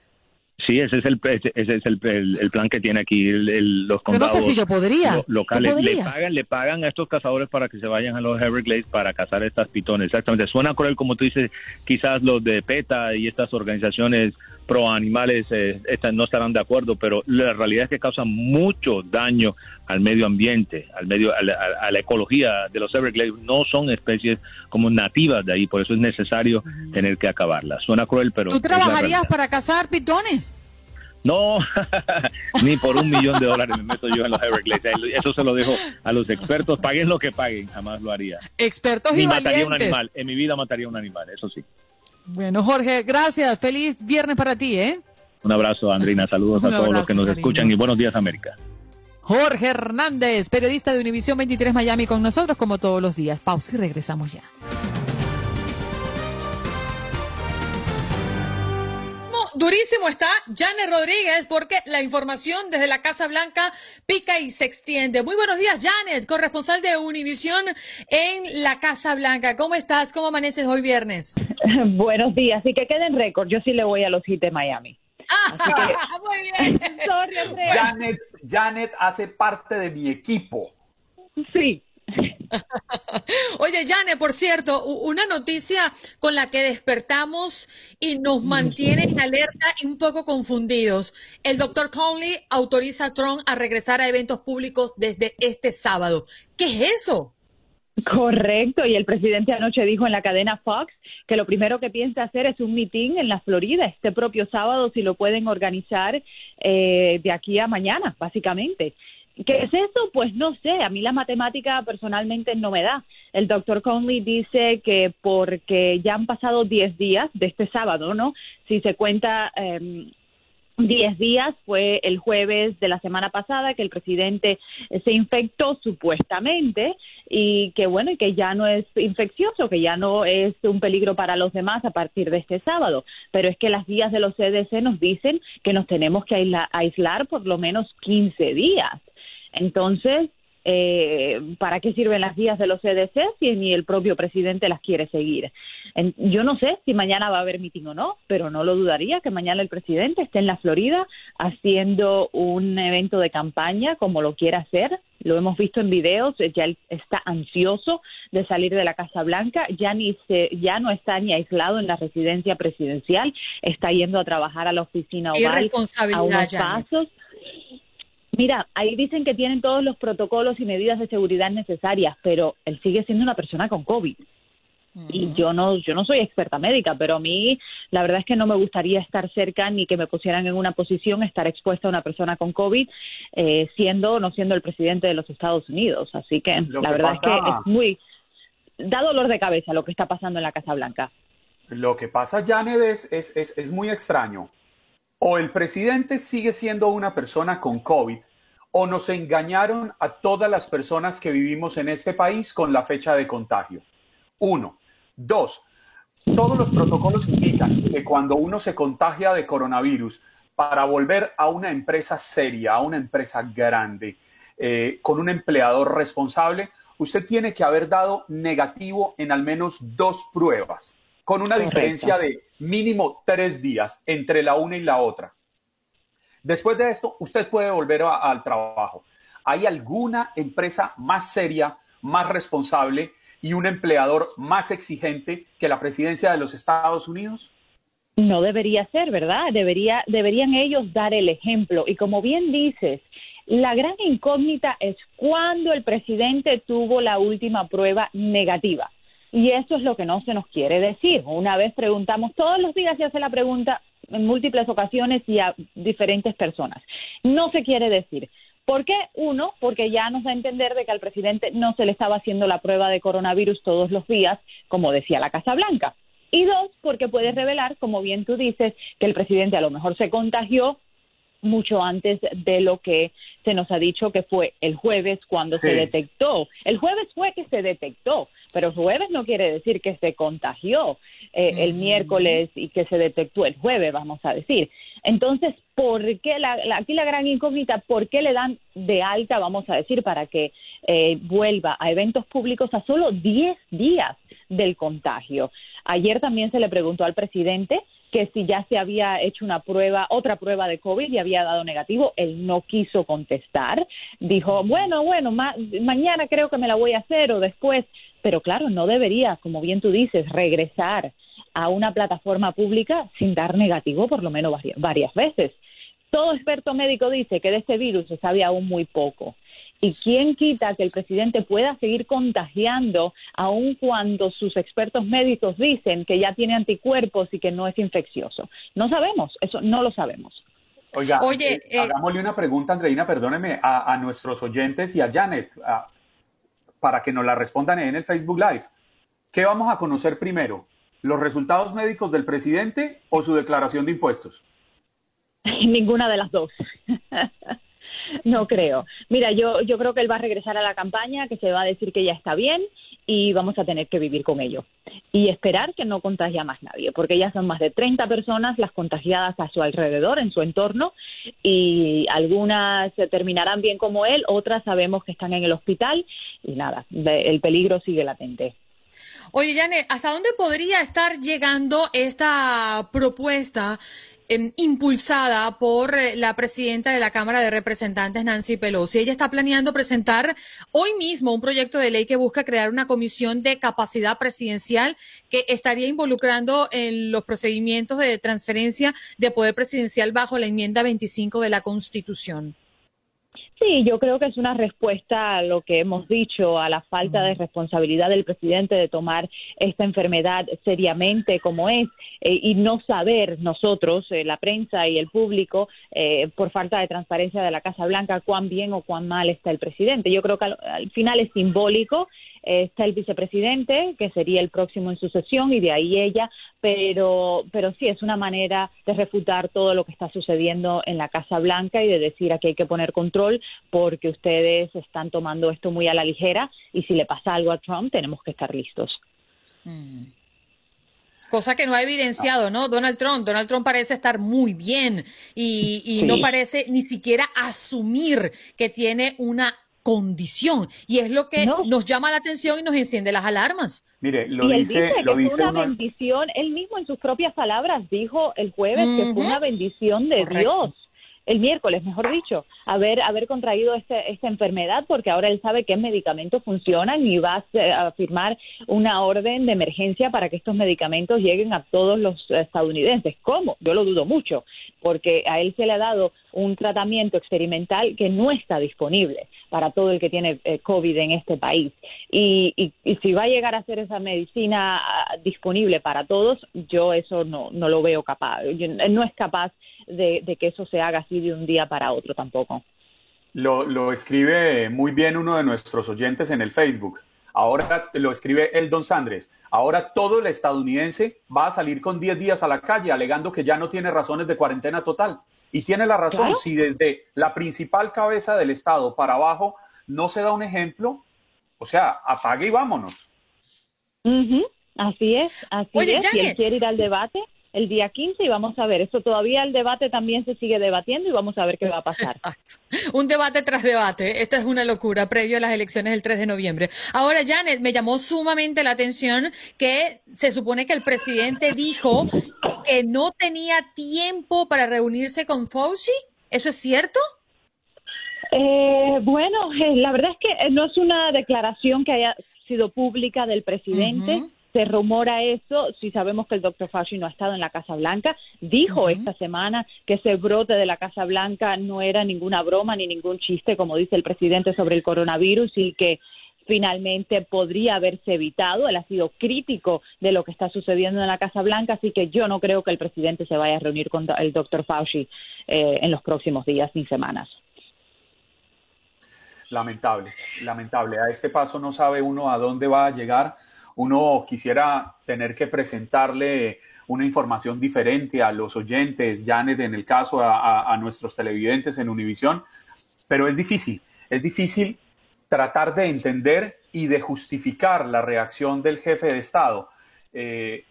Speaker 8: Sí, ese es el ese es el, el, plan que tiene aquí los condados
Speaker 1: no sé si yo podría.
Speaker 8: locales. Le pagan, le pagan a estos cazadores para que se vayan a los Everglades para cazar estas pitones. Exactamente. Suena cruel como tú dices, quizás los de PETA y estas organizaciones pro animales eh, no estarán de acuerdo, pero la realidad es que causan mucho daño al medio ambiente, al medio, a la, ecología de los Everglades. No son especies como nativas de ahí, por eso es necesario tener que acabarlas. Suena cruel, pero...
Speaker 1: ¿Tú trabajarías para cazar pitones?
Speaker 8: No, ni por un millón de dólares me meto yo en los Everglades. Eso se lo dejo a los expertos. Paguen lo que paguen, jamás lo haría.
Speaker 1: Expertos
Speaker 8: ni
Speaker 1: y
Speaker 8: mataría un animal. En mi vida mataría un animal, eso sí.
Speaker 1: Bueno, Jorge, gracias. Feliz viernes para ti, ¿eh?
Speaker 8: Un abrazo, Andrina. Saludos a todos los que nos escuchan y buenos días, América.
Speaker 1: Jorge Hernández, periodista de Univisión 23 Miami, con nosotros como todos los días. Pausa y regresamos ya. Durísimo está Janet Rodríguez porque la información desde la Casa Blanca pica y se extiende. Muy buenos días, Janet, corresponsal de Univisión en la Casa Blanca. ¿Cómo estás? ¿Cómo amaneces hoy viernes?
Speaker 9: buenos días. Y que queden récord. Yo sí le voy a los hits de Miami.
Speaker 1: Ah, muy bien.
Speaker 10: Janet, Janet hace parte de mi equipo.
Speaker 9: Sí.
Speaker 1: Oye, Yane, por cierto, una noticia con la que despertamos y nos mantiene en alerta y un poco confundidos. El doctor Conley autoriza a Trump a regresar a eventos públicos desde este sábado. ¿Qué es eso?
Speaker 9: Correcto, y el presidente anoche dijo en la cadena Fox que lo primero que piensa hacer es un mitin en la Florida este propio sábado, si lo pueden organizar eh, de aquí a mañana, básicamente. ¿Qué es eso? Pues no sé, a mí la matemática personalmente no me da. El doctor Conley dice que porque ya han pasado 10 días de este sábado, ¿no? Si se cuenta... Eh, 10 días fue el jueves de la semana pasada que el presidente se infectó supuestamente y que bueno, y que ya no es infeccioso, que ya no es un peligro para los demás a partir de este sábado. Pero es que las guías de los CDC nos dicen que nos tenemos que aislar por lo menos 15 días. Entonces, eh, ¿para qué sirven las guías de los CDC si ni el propio presidente las quiere seguir? yo no sé si mañana va a haber mitin o no, pero no lo dudaría que mañana el presidente esté en la Florida haciendo un evento de campaña como lo quiera hacer. Lo hemos visto en videos, ya está ansioso de salir de la Casa Blanca, ya ni se, ya no está ni aislado en la residencia presidencial, está yendo a trabajar a la oficina oval a unos pasos. Mira, ahí dicen que tienen todos los protocolos y medidas de seguridad necesarias, pero él sigue siendo una persona con COVID. Y yo no, yo no soy experta médica, pero a mí la verdad es que no me gustaría estar cerca ni que me pusieran en una posición estar expuesta a una persona con COVID, eh, siendo o no siendo el presidente de los Estados Unidos. Así que la verdad es que es muy da dolor de cabeza lo que está pasando en la Casa Blanca.
Speaker 10: Lo que pasa, Janet, es, es, es muy extraño o el presidente sigue siendo una persona con COVID o nos engañaron a todas las personas que vivimos en este país con la fecha de contagio. Uno. Dos, todos los protocolos indican que cuando uno se contagia de coronavirus, para volver a una empresa seria, a una empresa grande, eh, con un empleador responsable, usted tiene que haber dado negativo en al menos dos pruebas con una diferencia de mínimo tres días entre la una y la otra. Después de esto, usted puede volver al trabajo. ¿Hay alguna empresa más seria, más responsable y un empleador más exigente que la presidencia de los Estados Unidos?
Speaker 9: No debería ser, ¿verdad? Debería, deberían ellos dar el ejemplo. Y como bien dices, la gran incógnita es cuándo el presidente tuvo la última prueba negativa. Y eso es lo que no se nos quiere decir. Una vez preguntamos, todos los días se hace la pregunta, en múltiples ocasiones y a diferentes personas. No se quiere decir. ¿Por qué? Uno, porque ya nos da a entender de que al presidente no se le estaba haciendo la prueba de coronavirus todos los días, como decía la Casa Blanca. Y dos, porque puede revelar, como bien tú dices, que el presidente a lo mejor se contagió mucho antes de lo que se nos ha dicho que fue el jueves cuando se detectó. El jueves fue que se detectó, pero jueves no quiere decir que se contagió eh, el miércoles y que se detectó el jueves, vamos a decir. Entonces, ¿por qué la, aquí la gran incógnita, por qué le dan de alta, vamos a decir, para que eh, vuelva a eventos públicos a solo 10 días del contagio? Ayer también se le preguntó al presidente que si ya se había hecho una prueba, otra prueba de COVID y había dado negativo, él no quiso contestar. Dijo, bueno, bueno, mañana creo que me la voy a hacer o después. Pero claro, no debería, como bien tú dices, regresar a una plataforma pública sin dar negativo por lo menos varias veces. Todo experto médico dice que de este virus se sabe aún muy poco. ¿Y quién quita que el presidente pueda seguir contagiando aun cuando sus expertos médicos dicen que ya tiene anticuerpos y que no es infeccioso? No sabemos, eso no lo sabemos.
Speaker 10: Oiga, Oye, eh, eh, hagámosle una pregunta, Andreina, perdóneme, a, nuestros oyentes y a Janet, para que nos la respondan en el Facebook Live. ¿Qué vamos a conocer primero? ¿Los resultados médicos del presidente o su declaración de impuestos?
Speaker 9: Ninguna de las dos. No creo. Mira, yo, yo creo que él va a regresar a la campaña, que se va a decir que ya está bien y vamos a tener que vivir con ello. Y esperar que no contagie a más nadie, porque ya son más de 30 personas las contagiadas a su alrededor, en su entorno, y algunas terminarán bien como él, otras sabemos que están en el hospital y nada, el peligro sigue latente.
Speaker 1: Oye, Janet, ¿hasta dónde podría estar llegando esta propuesta Em, impulsada por eh, la presidenta de la Cámara de Representantes, Nancy Pelosi. Ella está planeando presentar hoy mismo un proyecto de ley que busca crear una comisión de capacidad presidencial que estaría involucrando en los procedimientos de transferencia de poder presidencial bajo la enmienda 25 de la Constitución.
Speaker 9: Sí, yo creo que es una respuesta a lo que hemos dicho, a la falta de responsabilidad del presidente de tomar esta enfermedad seriamente como es eh, y no saber nosotros, eh, la prensa y el público, eh, por falta de transparencia de la Casa Blanca, cuán bien o cuán mal está el presidente. Yo creo que al final es simbólico está el vicepresidente, que sería el próximo en sucesión, y de ahí ella, pero, pero sí es una manera de refutar todo lo que está sucediendo en la Casa Blanca y de decir aquí hay que poner control porque ustedes están tomando esto muy a la ligera y si le pasa algo a Trump tenemos que estar listos.
Speaker 1: Mm. Cosa que no ha evidenciado, ¿no? Donald Trump. Donald Trump parece estar muy bien y, y no parece ni siquiera asumir que tiene una condición. Y es lo que nos llama la atención y nos enciende las alarmas.
Speaker 10: Mire, lo dice,
Speaker 9: lo dice una bendición. Él mismo en sus propias palabras dijo el jueves que fue una bendición de Dios el miércoles, mejor dicho, haber, haber contraído este, esta enfermedad porque ahora él sabe qué medicamentos funcionan y va a, firmar una orden de emergencia para que estos medicamentos lleguen a todos los estadounidenses. ¿Cómo? Yo lo dudo mucho porque a él se le ha dado un tratamiento experimental que no está disponible para todo el que tiene eh, COVID en este país. Y, y, si va a llegar a ser esa medicina ah, disponible para todos, yo eso no, no lo veo capaz. no es capaz de, que eso se haga así de un día para otro tampoco.
Speaker 10: Lo, lo escribe muy bien uno de nuestros oyentes en el Facebook. Ahora lo escribe el Don Sandres. Ahora todo el estadounidense va a salir con 10 días a la calle alegando que ya no tiene razones de cuarentena total. Y tiene la razón, si desde la principal cabeza del Estado para abajo no se da un ejemplo, o sea, apague y vámonos.
Speaker 9: Así es, así es. Si él quiere ir al debate, el día 15 y vamos a ver, esto todavía el debate también se sigue debatiendo y vamos a ver qué va a pasar.
Speaker 1: Un debate tras debate, esta es una locura previo a las elecciones del 3 de noviembre. Ahora, Janet, me llamó sumamente la atención que se supone que el presidente dijo que no tenía tiempo para reunirse con Fauci. ¿Eso es cierto?
Speaker 9: Eh, bueno, eh, la verdad es que eh, no es una declaración que haya sido pública del presidente se rumora eso, si sabemos que el doctor Fauci no ha estado en la Casa Blanca, dijo esta semana que ese brote de la Casa Blanca no era ninguna broma ni ningún chiste, como dice el presidente sobre el coronavirus, y que finalmente podría haberse evitado. Él ha sido crítico de lo que está sucediendo en la Casa Blanca, así que yo no creo que el presidente se vaya a reunir con el doctor Fauci eh, en los próximos días ni semanas.
Speaker 10: Lamentable, lamentable. A este paso no sabe uno a dónde va a llegar. Uno quisiera tener que presentarle una información diferente a los oyentes, Janet, en el caso a, nuestros televidentes en Univisión, pero es difícil, es difícil tratar de entender y de justificar la reacción del jefe de Estado. Eh,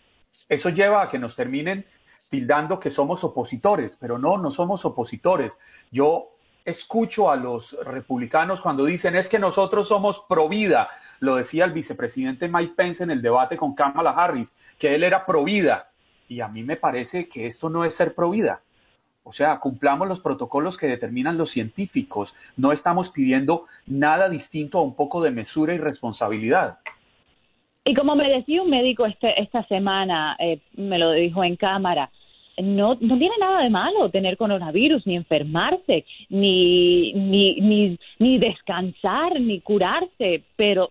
Speaker 10: eso lleva a que nos terminen tildando que somos opositores, pero no, no somos opositores. Yo escucho a los republicanos cuando dicen es que nosotros somos pro vida. Lo decía el vicepresidente Mike Pence en el debate con Kamala Harris, que él era pro vida. Y a mí me parece que esto no es ser pro vida. O sea, cumplamos los protocolos que determinan los científicos. No estamos pidiendo nada distinto a un poco de mesura y responsabilidad.
Speaker 9: Y como me decía un médico este, esta semana, eh, me lo dijo en cámara, no, no tiene nada de malo tener coronavirus, ni enfermarse, ni, ni, ni, ni descansar, ni curarse, pero,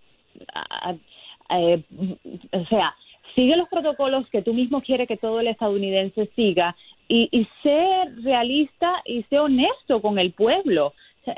Speaker 9: eh, o sea, sigue los protocolos que tú mismo quieres que todo el estadounidense siga y, y sé realista y sé honesto con el pueblo.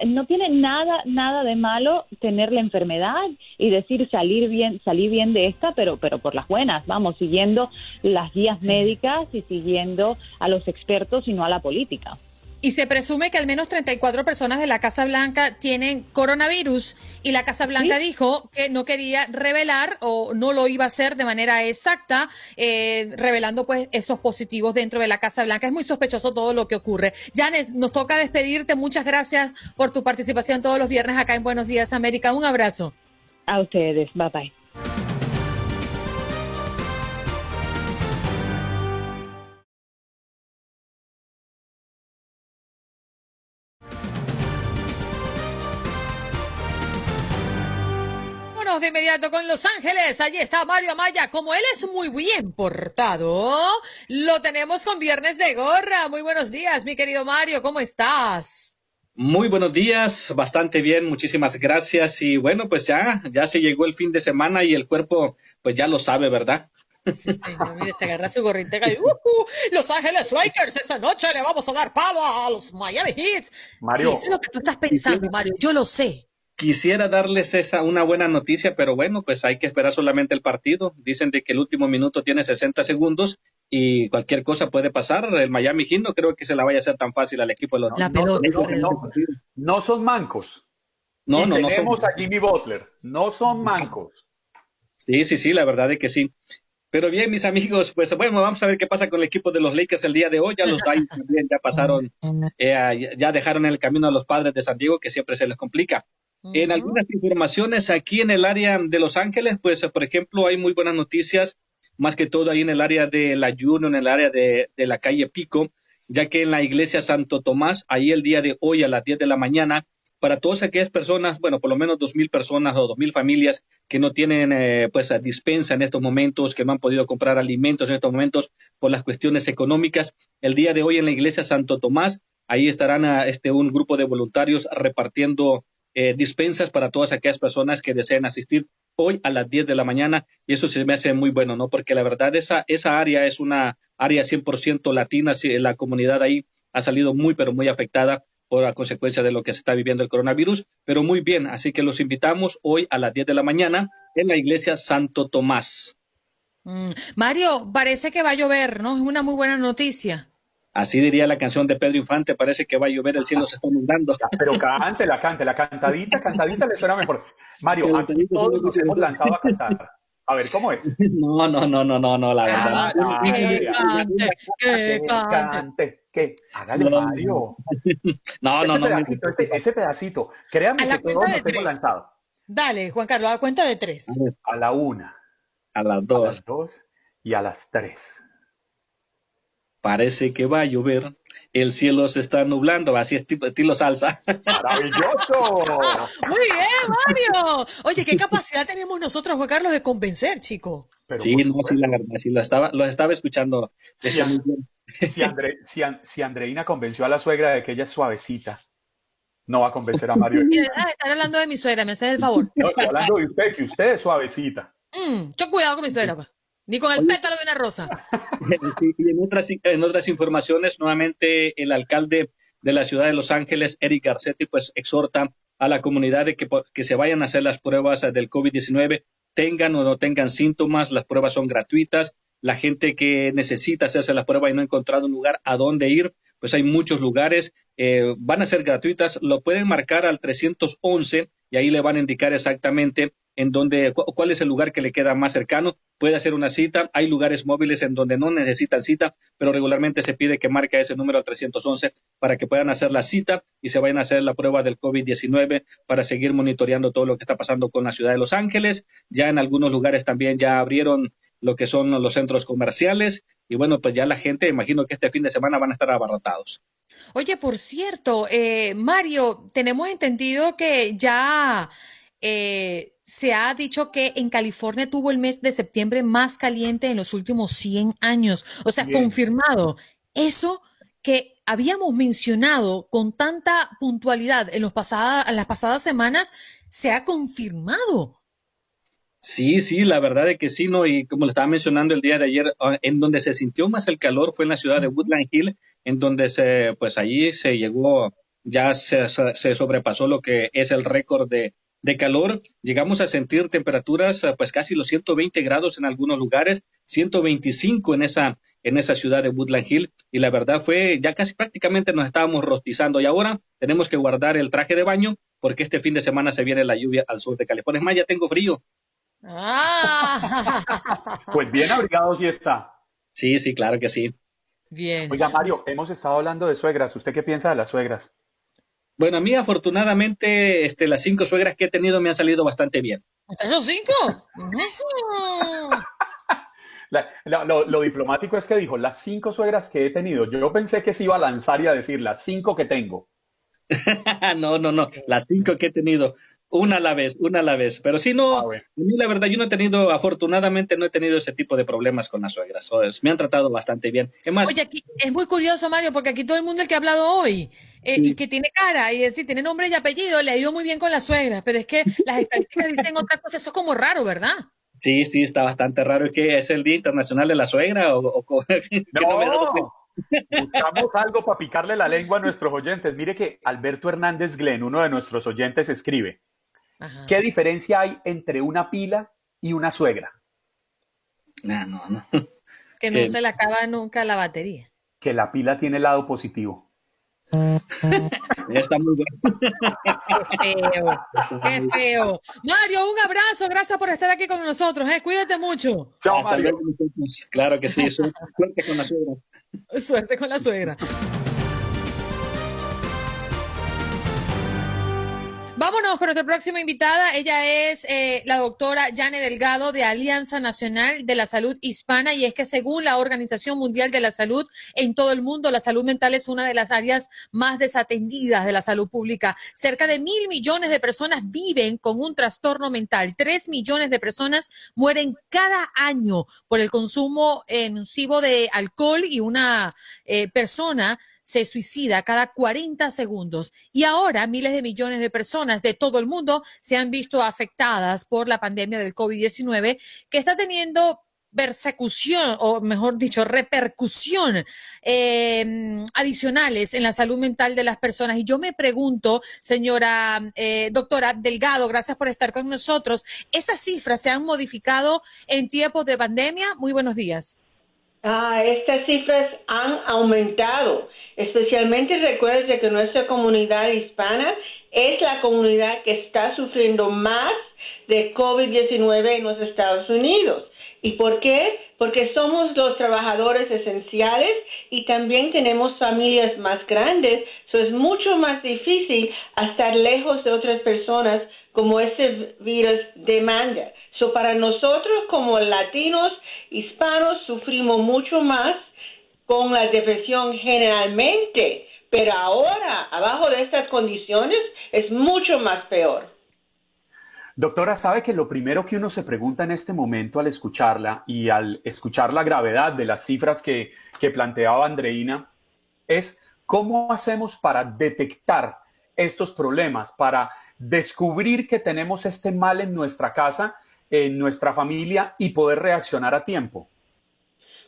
Speaker 9: No tiene nada, nada de malo tener la enfermedad y decir salir bien, salir bien de esta, pero, pero por las buenas, vamos, siguiendo las guías médicas y siguiendo a los expertos y no a la política.
Speaker 1: Y se presume que al menos 34 personas de la Casa Blanca tienen coronavirus y la Casa Blanca dijo que no quería revelar o no lo iba a hacer de manera exacta, eh, revelando pues esos positivos dentro de la Casa Blanca. Es muy sospechoso todo lo que ocurre. Janes, nos toca despedirte. Muchas gracias por tu participación todos los viernes acá en Buenos Días América. Un abrazo.
Speaker 9: A ustedes. Bye bye.
Speaker 1: De inmediato con Los Ángeles. Allí está Mario Amaya. Como él es muy bien portado, lo tenemos con Viernes de Gorra. Muy buenos días, mi querido Mario. ¿Cómo estás?
Speaker 11: Muy buenos días, bastante bien, muchísimas gracias. Y bueno, pues ya, ya se llegó el fin de semana y el cuerpo, pues ya lo sabe, ¿verdad?
Speaker 1: Sí, señor, mire, se agarra su gorrita y uh, uh, Los Ángeles Lakers esta noche le vamos a dar palo a los Miami Heat. Mario. Sí, eso es lo que tú estás pensando, Mario. Yo lo sé.
Speaker 11: Quisiera darles esa una buena noticia, pero bueno, pues hay que esperar solamente el partido. Dicen de que el último minuto tiene 60 segundos y cualquier cosa puede pasar. El Miami Heat no creo que se la vaya a hacer tan fácil al equipo de los
Speaker 10: La no, son mancos. No, no, no tenemos a Jimmy Butler. No son mancos.
Speaker 11: Sí, sí, sí, la verdad es que sí. Pero bien, mis amigos, pues bueno, vamos a ver qué pasa con el equipo de los Lakers el día de hoy. Ya los Giants también ya pasaron, eh, ya dejaron el camino a los padres de San Diego, que siempre se les complica. En algunas informaciones aquí en el área de Los Ángeles, pues por ejemplo, hay muy buenas noticias, más que todo ahí en el área de la Juno, en el área de, la calle Pico, ya que en la iglesia Santo Tomás, ahí el día de hoy a las 10 de la mañana, para todas aquellas personas, bueno, por lo menos dos mil personas o dos mil familias que no tienen eh, pues dispensa en estos momentos, que no han podido comprar alimentos en estos momentos por las cuestiones económicas. El día de hoy en la iglesia Santo Tomás, ahí estarán ah, este un grupo de voluntarios repartiendo eh, dispensas para todas aquellas personas que deseen asistir hoy a las 10 de la mañana y eso se me hace muy bueno, ¿no? Porque la verdad esa, esa área es una área 100% latina, la comunidad ahí ha salido muy, pero muy afectada por la consecuencia de lo que se está viviendo el coronavirus, pero muy bien, así que los invitamos hoy a las 10 de la mañana en la iglesia Santo Tomás.
Speaker 1: Mm, Mario, parece que va a llover, ¿no? Es una muy buena noticia.
Speaker 11: Así diría la canción de Pedro Infante, parece que va a llover, el cielo se está inundando.
Speaker 10: Pero cante, la cante, la cantadita, cantadita le suena mejor. Mario, aquí todos nos hemos lanzado a cantar. A ver, ¿cómo es?
Speaker 11: No, no, no, no, no, no, la verdad.
Speaker 1: que cante, que cante.
Speaker 10: ¿Qué? Hágale, Mario.
Speaker 11: No, no, no.
Speaker 10: Pedacito, ese, ese, pedacito, créanme que todos nos hemos lanzado.
Speaker 1: Dale, Juan Carlos, a cuenta de tres.
Speaker 10: A la una.
Speaker 11: A las dos. A
Speaker 10: las dos y a las tres.
Speaker 11: Parece que va a llover. El cielo se está nublando, así es tipo, estilo salsa.
Speaker 10: ¡Maravilloso!
Speaker 1: Muy bien, Mario. Oye, ¿qué capacidad tenemos nosotros, Juan Carlos, de convencer, chico?
Speaker 11: sí, no, sí, la verdad, sí, lo estaba, lo estaba escuchando.
Speaker 10: Si, si, Andreina convenció a la suegra de que ella es suavecita. no va a convencer a Mario.
Speaker 1: ah, están hablando de mi suegra, me haces el favor.
Speaker 10: No, estoy hablando de usted, que usted es suavecita.
Speaker 1: Mm, yo cuidado con mi suegra, pues. Ni con el pétalo de una rosa.
Speaker 11: y en otras, en otras informaciones, nuevamente el alcalde de la ciudad de Los Ángeles, Eric Garcetti, pues exhorta a la comunidad de que, que se vayan a hacer las pruebas del COVID-19, tengan o no tengan síntomas, las pruebas son gratuitas. La gente que necesita hacerse la prueba y no ha encontrado un lugar a dónde ir, pues hay muchos lugares, eh, van a ser gratuitas, lo pueden marcar al 311 y ahí le van a indicar exactamente en donde, cuál es el lugar que le queda más cercano. Puede hacer una cita. Hay lugares móviles en donde no necesitan cita, pero regularmente se pide que marque ese número 311 para que puedan hacer la cita y se vayan a hacer la prueba del COVID-19 para seguir monitoreando todo lo que está pasando con la ciudad de Los Ángeles. Ya en algunos lugares también ya abrieron lo que son los centros comerciales y bueno, pues ya la gente, imagino que este fin de semana van a estar abarrotados.
Speaker 1: Oye, por cierto, eh, Mario, tenemos entendido que ya eh, se ha dicho que en California tuvo el mes de septiembre más caliente en los últimos 100 años. O sea, confirmado. Eso que habíamos mencionado con tanta puntualidad en, los en las pasadas semanas se ha confirmado.
Speaker 11: Sí, sí, la verdad es que sí, ¿no? Y como le estaba mencionando el día de ayer, ah, en donde se sintió más el calor fue en la ciudad de Woodland Hill, en donde se, pues allí se llegó, ya se, se sobrepasó lo que es el récord de, de calor, llegamos a sentir temperaturas ah, pues casi los 120 grados en algunos lugares, 125 en esa en esa ciudad de Woodland Hill y la verdad fue ya casi prácticamente nos estábamos rostizando y ahora tenemos que guardar el traje de baño porque este fin de semana se viene la lluvia al sur de California. Es más, ya tengo frío.
Speaker 1: Ah.
Speaker 10: pues bien abrigado sí está.
Speaker 11: Sí, sí, claro que sí.
Speaker 1: Bien.
Speaker 10: Oiga, Mario, hemos estado hablando de suegras. ¿Usted qué piensa de las suegras?
Speaker 11: Bueno, a mí afortunadamente este, las cinco suegras que he tenido me han salido bastante bien.
Speaker 1: ¿Esos cinco?
Speaker 10: lo, diplomático es que dijo, las cinco suegras que he tenido. Yo pensé que se iba a lanzar y a decir las cinco que tengo.
Speaker 11: no, no, no, las cinco que he tenido. Una a la vez, una a la vez. Pero si no, ah, a mí la verdad, yo no he tenido, afortunadamente, no he tenido ese tipo de problemas con las suegras. me han tratado bastante bien.
Speaker 1: Oye, aquí es muy curioso, Mario, porque aquí todo el mundo el que ha hablado hoy eh, y que tiene cara y decir, tiene nombre y apellido, le ha ido muy bien con la suegra. Pero es que las estadísticas dicen otra cosa, eso es como raro, ¿verdad?
Speaker 11: Sí, sí, está bastante raro. ¿Es que es el Día Internacional de la Suegra? O,
Speaker 10: no, Buscamos algo para picarle la lengua a nuestros oyentes. Mire que Alberto Hernández Glenn, uno de nuestros oyentes, escribe. ¿Qué diferencia hay entre una pila y una suegra?
Speaker 11: No, no, no.
Speaker 1: Que no se le acaba nunca la batería.
Speaker 10: Que la pila tiene el lado positivo.
Speaker 11: está muy
Speaker 1: bueno. Qué feo, qué feo. Mario, un abrazo, gracias por estar aquí con nosotros. ¿eh? Cuídate mucho.
Speaker 10: Chao, Mario.
Speaker 11: Claro que sí, suerte con la suegra.
Speaker 1: Suerte con la suegra. Vámonos con nuestra próxima invitada. Ella es eh, la doctora Jane Delgado de Alianza Nacional de la Salud Hispana y es que según la Organización Mundial de la Salud en todo el mundo, la salud mental es una de las áreas más desatendidas de la salud pública. Cerca de mil millones de personas viven con un trastorno mental. Tres millones de personas mueren cada año por el consumo nocivo de alcohol y una eh, persona se suicida cada 40 segundos. Y ahora miles de millones de personas de todo el mundo se han visto afectadas por la pandemia del COVID-19 que está teniendo persecución o mejor dicho repercusión em, adicionales en la salud mental de las personas. Y yo me pregunto señora eh, doctora Delgado gracias por estar con nosotros. Esas cifras se han modificado en tiempos de pandemia. Muy buenos días
Speaker 12: ah, estas cifras han aumentado Especialmente recuerde que nuestra comunidad hispana es la comunidad que está sufriendo más de COVID-19 en los Estados Unidos. ¿Y por qué? Porque somos los trabajadores esenciales y también tenemos familias más grandes, es mucho más difícil estar lejos de otras personas como ese virus demanda. So para nosotros como latinos, hispanos, sufrimos mucho más con la depresión generalmente, pero ahora, abajo de estas condiciones, es mucho más peor.
Speaker 10: Doctora, sabe que lo primero que uno se pregunta en este momento al escucharla y al escuchar la gravedad de las cifras que, que planteaba Andreina es cómo hacemos para detectar estos problemas, para descubrir que tenemos este mal en nuestra casa, en nuestra familia y poder reaccionar a tiempo?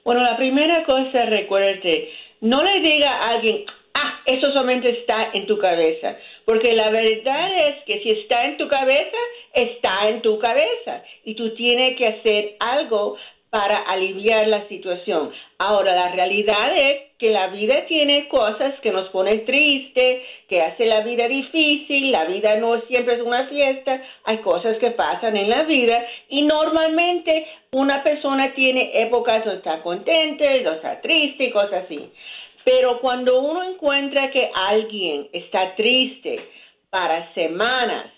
Speaker 12: Bueno, la primera cosa, recuérdate, no le diga a alguien, ah, eso solamente está en tu cabeza, porque la verdad es que si está en tu cabeza, está en tu cabeza y tú tienes que hacer algo para aliviar la situación. Ahora, la realidad es que la vida tiene cosas que nos ponen triste, que hace la vida difícil, la vida no siempre es una fiesta, hay cosas que pasan en la vida y normalmente una persona tiene épocas donde está contenta, donde está triste y cosas así. Pero cuando uno encuentra que alguien está triste para semanas,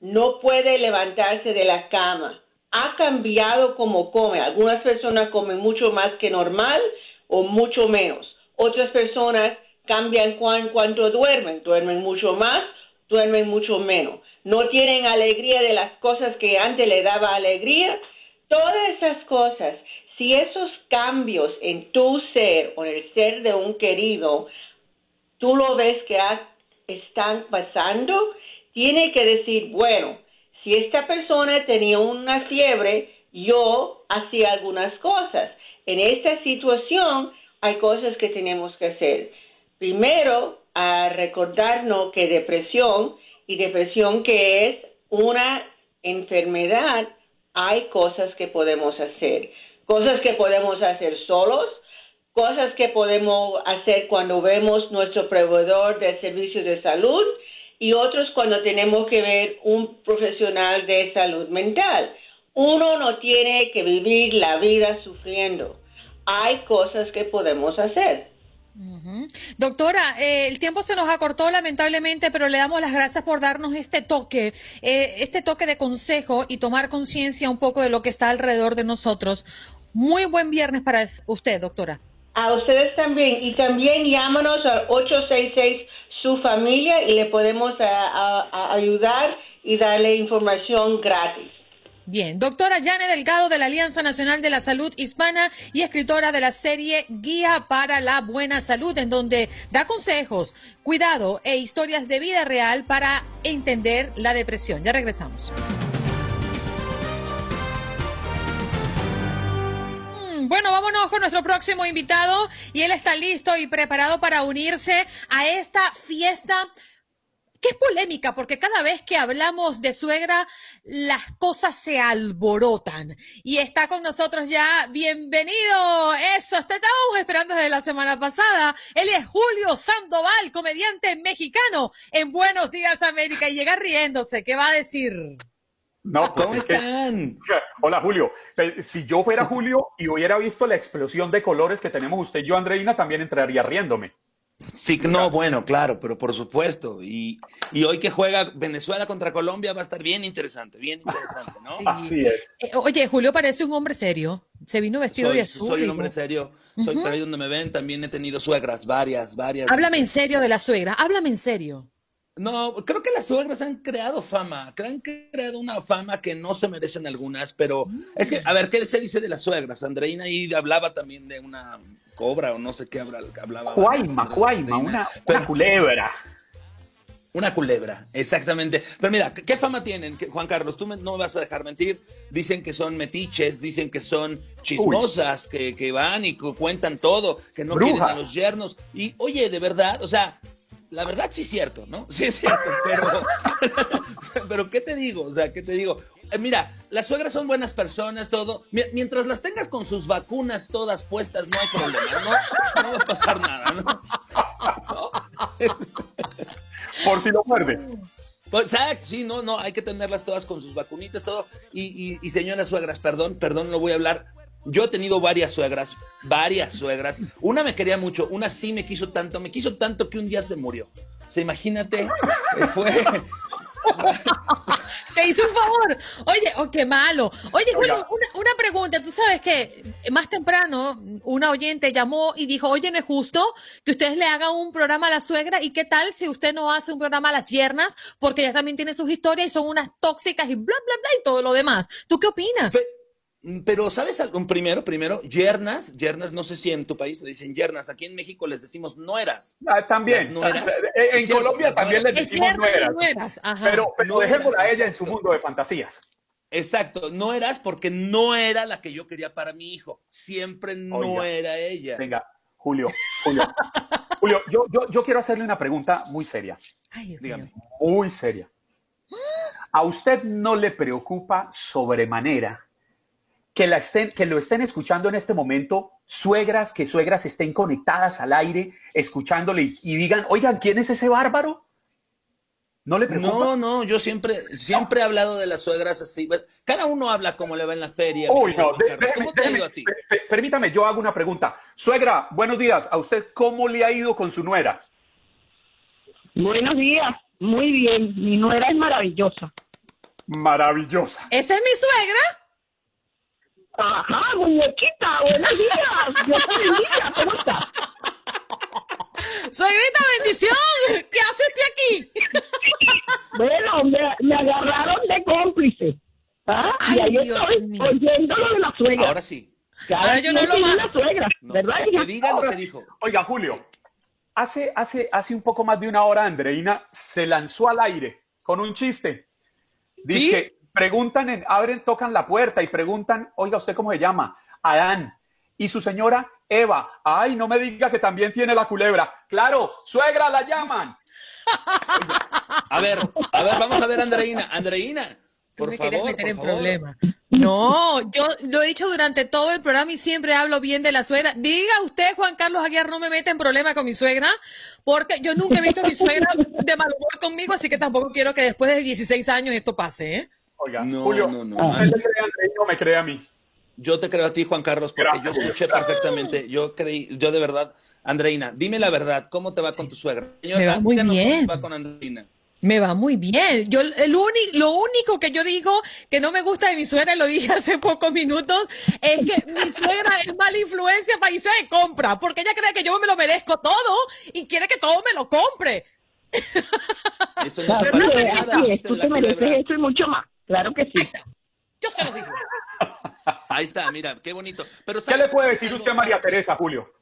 Speaker 12: no puede levantarse de la cama, ha cambiado como come. Algunas personas comen mucho más que normal o mucho menos. Otras personas cambian cuán, cuánto duermen. Duermen mucho más, duermen mucho menos. No tienen alegría de las cosas que antes le daba alegría. Todas esas cosas, si esos cambios en tu ser o en el ser de un querido, tú lo ves que están pasando, tiene que decir, bueno, si esta persona tenía una fiebre, yo hacía algunas cosas. En esta situación hay cosas que tenemos que hacer. Primero, a recordarnos que depresión y depresión que es una enfermedad, hay cosas que podemos hacer. Cosas que podemos hacer solos, cosas que podemos hacer cuando vemos nuestro proveedor de servicios de salud y otros cuando tenemos que ver un profesional de salud mental. Uno no tiene que vivir la vida sufriendo. Hay cosas que podemos hacer.
Speaker 1: Doctora, eh, el tiempo se nos acortó lamentablemente, pero le damos las gracias por darnos este toque, eh, este toque de consejo y tomar conciencia un poco de lo que está alrededor de nosotros. Muy buen viernes para usted, doctora.
Speaker 12: A ustedes también. Y también llámanos al 866 su familia y le podemos ayudar y darle información gratis.
Speaker 1: Bien, doctora Yane Delgado de la Alianza Nacional de la Salud Hispana y escritora de la serie Guía para la Buena Salud, en donde da consejos, cuidado e historias de vida real para entender la depresión. Ya regresamos. Bueno, vámonos con nuestro próximo invitado y él está listo y preparado para unirse a esta fiesta que es polémica porque cada vez que hablamos de suegra las cosas se alborotan. Y está con nosotros ya, bienvenido, eso, te estábamos esperando desde la semana pasada. Él es Julio Sandoval, comediante mexicano en Buenos Días América y llega riéndose, ¿qué va a decir?
Speaker 10: No, pues ¿Cómo están? hola, Julio. Si yo fuera Julio y hubiera visto la explosión de colores que tenemos usted y yo, Andreina, también entraría riéndome.
Speaker 13: Sí, no, bueno, claro, pero por supuesto. Y, hoy que juega Venezuela contra Colombia va a estar bien interesante, bien interesante, ¿no?
Speaker 1: Así es. Eh, oye, Julio parece un hombre serio. Se vino vestido de azul.
Speaker 13: Soy un hombre serio. Soy por ahí donde me ven. También he tenido suegras, varias, varias.
Speaker 1: Háblame en serio de la suegra. Háblame en serio.
Speaker 13: No, creo que las suegras han creado fama, han creado una fama que no se merecen algunas, pero es que, a ver, ¿qué se dice de las suegras? Andreina ahí hablaba también de una cobra o no sé qué hablaba.
Speaker 10: Cuaima, cuaima, una, una culebra.
Speaker 13: Una culebra, exactamente. Pero mira, ¿qué fama tienen, Juan Carlos? Tú no me vas a dejar mentir. Dicen que son metiches, dicen que son chismosas, que, que, van y cuentan todo, que no quieren a los yernos. Y oye, de verdad, o sea, la verdad sí es cierto, ¿no? Sí es cierto, pero, pero ¿qué te digo? O sea, ¿qué te digo? Eh, mira, las suegras son buenas personas, todo. Mientras las tengas con sus vacunas todas puestas, no hay problema, ¿no? No va a pasar nada, ¿no?
Speaker 10: Por si lo muerde.
Speaker 13: Pues, exacto, sí, no, no, hay que tenerlas todas con sus vacunitas, todo. Y, y, y señoras suegras, perdón, perdón, no voy a hablar yo he tenido varias suegras, varias suegras. Una me quería mucho, una sí me quiso tanto, me quiso tanto que un día se murió. O sea, imagínate, eh, fue...
Speaker 1: Te hizo un favor. Oye, oh, qué malo. Oye, una, una, pregunta. Tú sabes que más temprano una oyente llamó y dijo, oye, no es justo que ustedes le hagan un programa a la suegra y qué tal si usted no hace un programa a las yernas porque ellas también tienen sus historias y son unas tóxicas y bla, bla, bla y todo lo demás. ¿Tú qué opinas?
Speaker 13: Pero, ¿sabes algo? Primero, primero, yernas, yernas, no sé si en tu país le dicen yernas, aquí en México les decimos nueras.
Speaker 10: Ah, también. en Colombia también les decimos nueras. Pero, pero dejémosla a ella en su mundo de fantasías.
Speaker 13: Exacto, no eras porque no era la que yo quería para mi hijo. Siempre no era ella.
Speaker 10: Venga, Julio, Julio, Julio, yo, yo, yo, quiero hacerle una pregunta muy seria. Dígame, muy seria. ¿A usted no le preocupa sobremanera que, la estén, que lo estén escuchando en este momento suegras, que suegras estén conectadas al aire, escuchándole y, digan, oigan, ¿quién es ese bárbaro? ¿No le preocupa?
Speaker 13: No, no, yo siempre, siempre he hablado de las suegras así. Cada uno habla como le va en la feria.
Speaker 10: Uy, no, permítame, yo hago una pregunta. Suegra, buenos días. ¿A usted cómo le ha ido con su nuera?
Speaker 14: Buenos días, muy bien. Mi nuera es maravillosa.
Speaker 10: Maravillosa.
Speaker 1: ¿Esa es mi suegra?
Speaker 14: Ajá, muñequita, buenos días. Dios te bendiga, ¿cómo estás?
Speaker 1: Suegrita, bendición. ¿Qué hace usted aquí?
Speaker 14: bueno, me, agarraron de cómplice. ¿ah? y ahí estoy oyendo lo de la suegra.
Speaker 13: Ahora sí.
Speaker 14: Ahora yo no lo más. La suegra, ¿verdad?
Speaker 13: Que diga lo que dijo.
Speaker 10: Oiga, Julio, hace, hace, hace un poco más de una hora, Andreina se lanzó al aire con un chiste. Dice, preguntan, en, abren, tocan la puerta y preguntan, oiga, ¿usted cómo se llama? Adán. Y su señora, Eva. Ay, no me diga que también tiene la culebra. Claro, suegra la llaman.
Speaker 13: A ver, a ver, vamos a ver, Andreina. Andreina, por me favor, meter en problema.
Speaker 1: No, yo lo he dicho durante todo el programa y siempre hablo bien de la suegra. Diga usted, Juan Carlos Aguiar, no me mete en problema con mi suegra, porque yo nunca he visto a mi suegra de mal humor conmigo, así que tampoco quiero que después de 16 años esto pase, ¿eh?
Speaker 10: Oiga, no, Julio, no, no. ¿usted le cree a Andrés no me cree a mí?
Speaker 13: Yo te creo a ti, Juan Carlos, porque yo escuché perfectamente. Yo creí, yo de verdad, Andreina, dime la verdad, ¿cómo te va con tu suegra?
Speaker 1: me va muy bien.
Speaker 13: ¿Cómo va con Andreina?
Speaker 1: Me va muy bien. Yo el lo único que yo digo que no me gusta de mi suegra, lo dije hace pocos minutos, es que mi suegra es mala influencia para irse de compra, porque ella cree que yo me lo merezco todo y quiere que todo me lo compre.
Speaker 14: Eso no se parece nada. tú te mereces eso y mucho más. Claro que sí.
Speaker 1: Yo se lo digo.
Speaker 13: Ahí está, mira, qué bonito. Pero,
Speaker 10: ¿Qué le puede decir usted a María Teresa, Julio?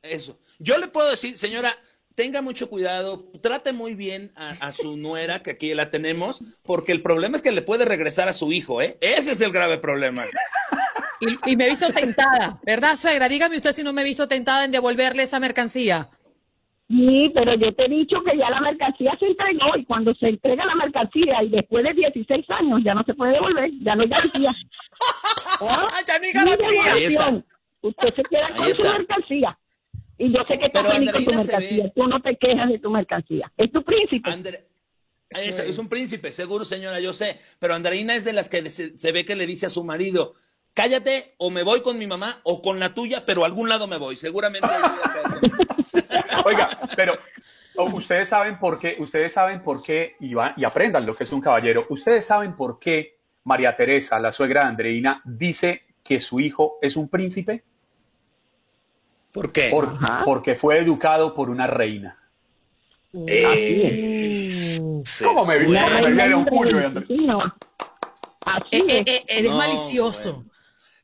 Speaker 13: Eso. Yo le puedo decir, señora, tenga mucho cuidado, trate muy bien a, su nuera, que aquí la tenemos, porque el problema es que le puede regresar a su hijo, ¿eh? Ese es el grave problema.
Speaker 1: Y, y me he visto tentada, ¿verdad, suegra? Dígame usted si no me he visto tentada en devolverle esa mercancía.
Speaker 14: Sí, pero yo te he dicho que ya la mercancía se entregó y cuando se entrega la mercancía y después de 16 años ya no se puede devolver, ya no hay garantía.
Speaker 1: ¿Ah? Ya no hay garantía.
Speaker 14: Usted se queda con su mercancía. Y yo sé que está feliz con tu mercancía. Tú no te quejas de tu mercancía. Es tu príncipe.
Speaker 13: es, un príncipe, seguro, señora, yo sé. Pero Andreina es de las que se, ve que le dice a su marido, cállate o me voy con mi mamá o con la tuya, pero a algún lado me voy. Seguramente.
Speaker 10: Oiga, pero ustedes saben por qué, ustedes saben por qué, y, y aprendan lo que es un caballero, ustedes saben por qué María Teresa, la suegra de Andreina, dice que su hijo es un príncipe.
Speaker 13: ¿Por qué?
Speaker 10: porque fue educado por una reina.
Speaker 13: Eh,
Speaker 10: ¿Cómo me vieron Julio
Speaker 1: eh, eh, eres malicioso.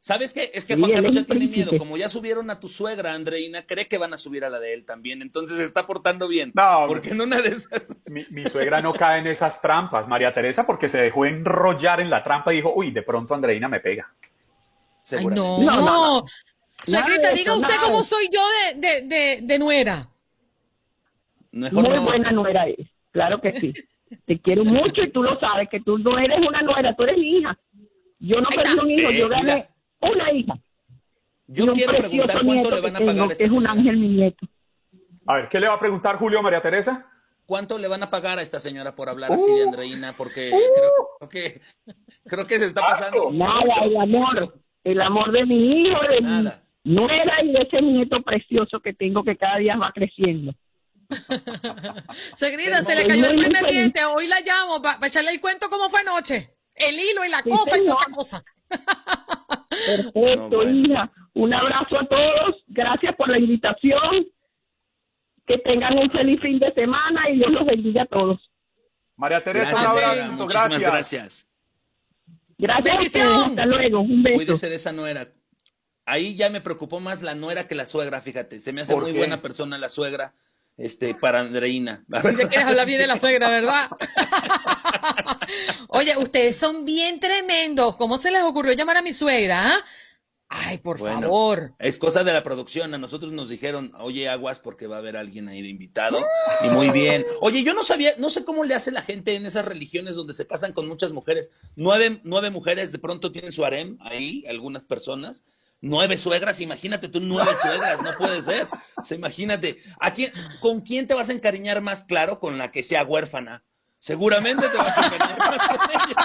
Speaker 13: ¿Sabes qué? Es que Juan Carlos ya tiene miedo. Como ya subieron a tu suegra, Andreina, cree que van a subir a la de él también. Entonces se está portando bien. No. Porque en una de esas.
Speaker 10: Mi, suegra no cae en esas trampas, María Teresa, porque se dejó enrollar en la trampa y dijo, uy, de pronto Andreina me pega.
Speaker 1: Ay, no. no, no, Suegrita, diga usted cómo soy yo de, de, de, nuera.
Speaker 14: Muy buena nuera es, claro que sí. Te quiero mucho y tú lo sabes, que tú no eres una nuera, tú eres mi hija. Yo no perdí un hijo, yo gané una hija.
Speaker 13: Yo quiero preguntar cuánto le van a pagar a esta
Speaker 14: Es un ángel mi nieto.
Speaker 10: A ver, ¿qué le va a preguntar Julio María Teresa?
Speaker 13: ¿Cuánto le van a pagar a esta señora por hablar así de uh. Andreina? Porque uh. creo, que, creo que se está pasando.
Speaker 14: Nada, el amor. El amor de mi hijo, de mi nuera y de ese nieto precioso que tengo que cada día va creciendo.
Speaker 1: Segrida, se le cayó el primer diente. Hoy la llamo para echarle el cuento cómo fue anoche. El hilo y la cosa y toda esa cosa.
Speaker 14: Perfecto, hija. Un abrazo a todos. Gracias por la invitación. Que tengan un feliz fin de semana y Dios los bendiga a todos.
Speaker 10: María Teresa, gracias,
Speaker 13: Muchísimas gracias.
Speaker 14: Gracias. Hasta luego. Un beso.
Speaker 13: Cuídese de esa nuera. Ahí ya me preocupó más la nuera que la suegra, fíjate. Se me hace muy buena persona la suegra este, para Andreina.
Speaker 1: Ya quieres hablar bien de la suegra, ¿verdad? Oye, ustedes son bien tremendos. ¿Cómo se les ocurrió llamar a mi suegra? Ah? Ay, por favor.
Speaker 13: Es cosa de la producción. A nosotros nos dijeron, oye, aguas porque va a haber alguien ahí de invitado. Y muy bien. Oye, yo no sabía, no sé cómo le hace la gente en esas religiones donde se casan con muchas mujeres. Nueve, nueve mujeres de pronto tienen su harem ahí, algunas personas. Nueve suegras, imagínate tú, nueve suegras, no puede ser. Imagínate, ¿a quién, ¿con quién te vas a encariñar más claro? Con la que sea huérfana. Seguramente te vas a encariñar más con
Speaker 10: ella.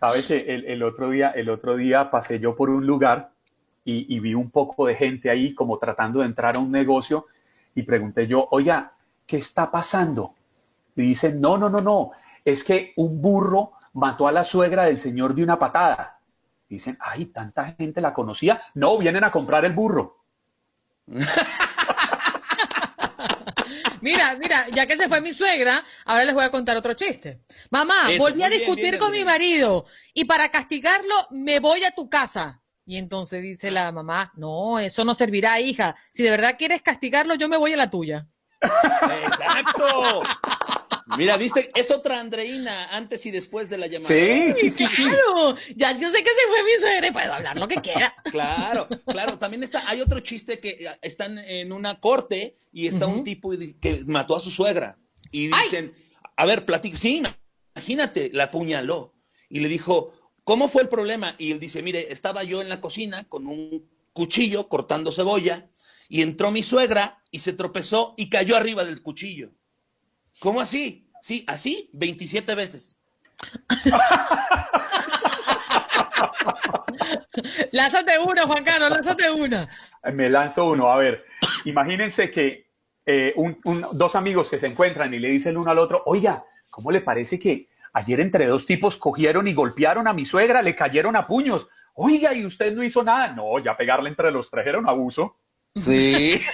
Speaker 10: Sabes que el, otro día, el otro día pasé yo por un lugar y, y, vi un poco de gente ahí como tratando de entrar a un negocio y pregunté yo, oiga, ¿qué está pasando? Y dicen, no, no, no, no, es que un burro mató a la suegra del señor de una patada. Dicen, ay, tanta gente la conocía. No, vienen a comprar el burro.
Speaker 1: Mira, mira, ya que se fue mi suegra, ahora les voy a contar otro chiste. Mamá, volví a discutir con mi marido y para castigarlo me voy a tu casa. Y entonces dice la mamá, no, eso no servirá, hija. Si de verdad quieres castigarlo, yo me voy a la tuya.
Speaker 13: Exacto. Mira, viste, es otra Andreina antes y después de la llamada.
Speaker 1: Sí, sí, sí. Claro. Ya yo sé que se fue mi suegra y puedo hablar lo que quiera.
Speaker 13: Claro, claro. También está, hay otro chiste que están en una corte y está un tipo que mató a su suegra. Y dicen, a ver, platico. Sí, imagínate, la apuñaló. Y le dijo, ¿cómo fue el problema? Y él dice, mire, estaba yo en la cocina con un cuchillo cortando cebolla y entró mi suegra y se tropezó y cayó arriba del cuchillo. ¿Cómo así? Sí, así 27 veces.
Speaker 1: lánzate uno, Juan Carlos, lánzate uno.
Speaker 10: Me lanzo uno. A ver, imagínense que eh, dos amigos que se encuentran y le dicen uno al otro, oiga, ¿cómo le parece que ayer entre dos tipos cogieron y golpearon a mi suegra, le cayeron a puños? Oiga, ¿y usted no hizo nada? No, ya pegarle entre los trajeron abuso.
Speaker 13: Sí.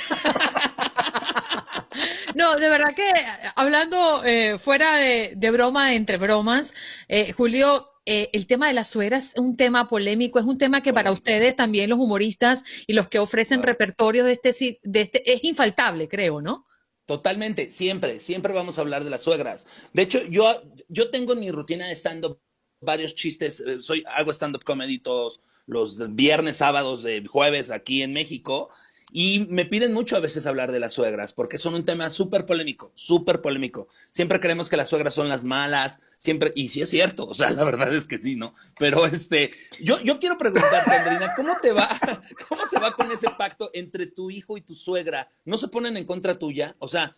Speaker 1: No, de verdad que hablando eh, fuera de, broma, entre bromas, eh, Julio, eh, el tema de las suegras es un tema polémico, es un tema que para ustedes también los humoristas y los que ofrecen repertorio de este, de este es infaltable, creo, ¿no?
Speaker 13: Totalmente, siempre, siempre vamos a hablar de las suegras. De hecho, yo, yo tengo en mi rutina de stand-up varios chistes, soy, hago stand-up comedy todos los viernes, sábados, de jueves aquí en México y me piden mucho a veces hablar de las suegras, porque son un tema súper polémico, súper polémico. Siempre creemos que las suegras son las malas, siempre, y sí es cierto, o sea, la verdad es que sí, ¿no? Pero este, yo, yo quiero preguntarte, Andrina, ¿cómo te va, cómo te va con ese pacto entre tu hijo y tu suegra? ¿No se ponen en contra tuya? O sea,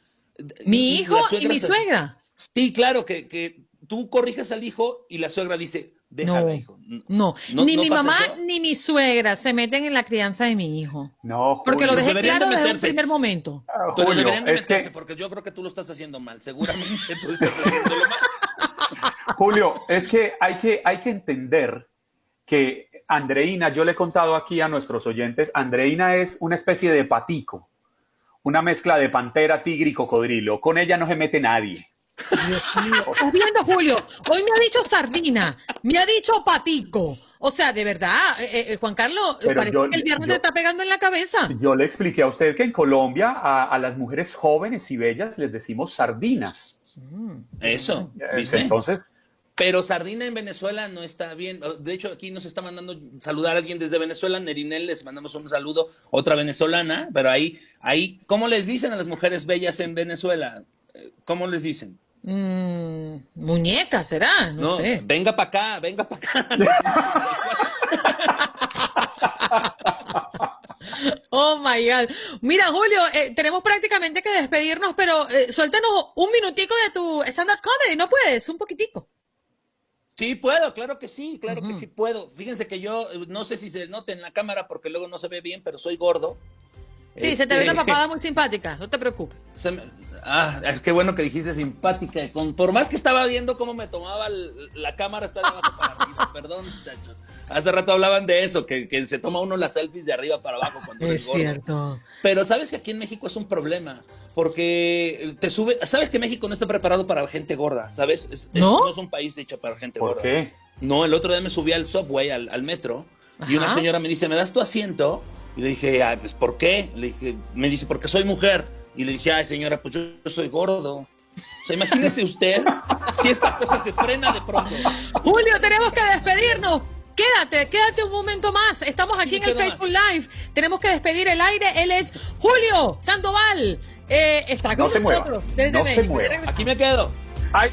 Speaker 1: mi hijo y mi suegra.
Speaker 13: Sí, claro, que, que tú corriges al hijo y la suegra dice,
Speaker 1: no, no, ni mi mamá ni mi suegra se meten en la crianza de mi hijo. No, porque lo dejé claro desde el primer momento.
Speaker 13: Ah, deberían de meterse, porque yo creo que tú lo estás haciendo mal. Seguramente tú estás haciéndolo mal.
Speaker 10: Julio, es que hay que, hay que entender que Andreina, yo le he contado aquí a nuestros oyentes, Andreina es una especie de patico, una mezcla de pantera, tigre y cocodrilo. Con ella no se mete nadie.
Speaker 1: ¿Estás viendo, Julio? Hoy me ha dicho sardina, me ha dicho patico. O sea, de verdad, eh, eh, Juan Carlos, parece que el viernes te está pegando en la cabeza.
Speaker 10: Yo le expliqué a usted que en Colombia a, las mujeres jóvenes y bellas les decimos sardinas.
Speaker 13: Mm. Eso, ¿viste?
Speaker 10: Entonces,
Speaker 13: pero sardina en Venezuela no está bien. De hecho, aquí nos está mandando saludar a alguien desde Venezuela, Nerinel, les mandamos un saludo, otra venezolana, pero ahí, ahí, ¿cómo les dicen a las mujeres bellas en Venezuela? ¿Cómo les dicen?
Speaker 1: Mm, muñeca, será, no, sé.
Speaker 13: Venga para acá, venga para acá.
Speaker 1: Oh my God. Mira, Julio, eh, tenemos prácticamente que despedirnos, pero eh, suéltanos un minutico de tu stand-up comedy, ¿no puedes? Un poquitico.
Speaker 13: Sí, puedo, claro que sí, claro que sí puedo. Fíjense que yo, eh, no sé si se note en la cámara porque luego no se ve bien, pero soy gordo.
Speaker 1: Sí, se te ve una este, papada muy simpática, no te preocupes.
Speaker 13: ah, es que bueno que dijiste simpática. por más que estaba viendo cómo me tomaba la cámara, está de abajo para arriba. Perdón, muchachos. Hace rato hablaban de eso, que, se toma uno las selfies de arriba para abajo cuando
Speaker 1: es cierto.
Speaker 13: Pero sabes que aquí en México es un problema, porque te sube, sabes que México no está preparado para gente gorda, ¿sabes? ¿No? es un país hecho para gente gorda.
Speaker 10: ¿Por qué?
Speaker 13: No, el otro día me subí al subway, al, metro, y una señora me dice, ¿me das tu asiento? Y le dije, ah, pues ¿por qué? Le dije, me dice, porque soy mujer. Y le dije, ay señora, pues yo, soy gordo. O sea, imagínese usted si esta cosa se frena de pronto.
Speaker 1: Julio, tenemos que despedirnos. Quédate, quédate un momento más. Estamos aquí en el Facebook Live. Tenemos que despedir el aire. Él es Julio Sandoval. Eh, está con nosotros desde
Speaker 13: no Se Aquí me quedo. Ay.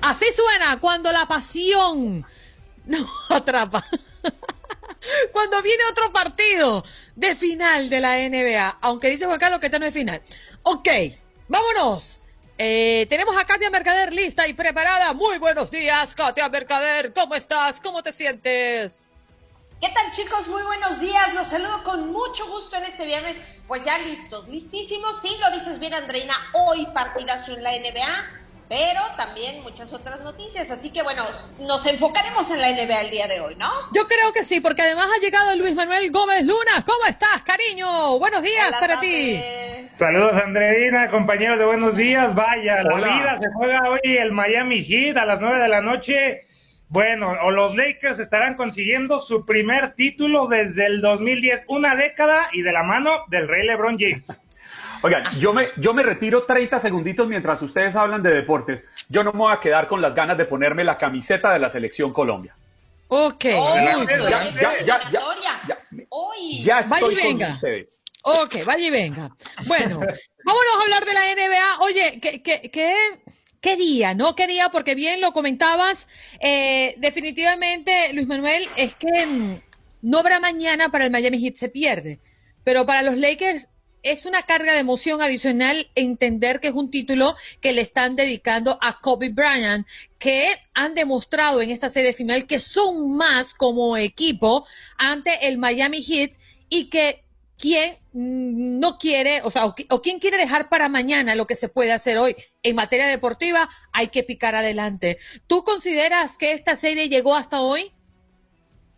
Speaker 1: Así suena cuando la pasión no atrapa. cuando viene otro partido de final de la NBA. Aunque dice Juan Carlos que este no es final. Ok, vámonos. Eh, tenemos a Katia Mercader lista y preparada. Muy buenos días, Katia Mercader. ¿Cómo estás? ¿Cómo te sientes?
Speaker 15: ¿Qué tal chicos? Muy buenos días. Los saludo con mucho gusto en este viernes. Pues ya listos, listísimos. Sí, lo dices bien, Andreina. Hoy partidazo en la NBA pero también muchas otras noticias. Así que bueno, nos enfocaremos en la NBA el día de hoy, ¿no?
Speaker 1: Yo creo que sí, porque además ha llegado Luis Manuel Gómez Luna. ¿Cómo estás, cariño? Buenos días para ti.
Speaker 16: Saludos, Andreina, compañeros de buenos días. Vaya, la vida se juega hoy el Miami Heat a las 9 de la noche. Bueno, o los Lakers estarán consiguiendo su primer título desde el 2010, una década y de la mano del Rey LeBron James.
Speaker 10: Oigan, yo me, yo me retiro 30 segunditos mientras ustedes hablan de deportes. Yo no me voy a quedar con las ganas de ponerme la camiseta de la Selección Colombia.
Speaker 1: Ok.
Speaker 10: ya, ya, ya, ya, estoy
Speaker 1: venga.
Speaker 10: con ustedes.
Speaker 1: Ok, vaya y venga. Bueno, vámonos a hablar de la NBA. Oye, ¿qué, qué, qué, qué día, no? ¿Qué día? Porque bien lo comentabas. Eh, definitivamente, Luis Manuel, es que mm, no habrá mañana para el Miami Heat, se pierde. Pero para los Lakers es una carga de emoción adicional entender que es un título que le están dedicando a Kobe Bryant, que han demostrado en esta serie final que son más como equipo ante el Miami Heat y que quien no quiere, o sea, o, quien quiere dejar para mañana lo que se puede hacer hoy en materia deportiva, hay que picar adelante. ¿Tú consideras que esta serie llegó hasta hoy?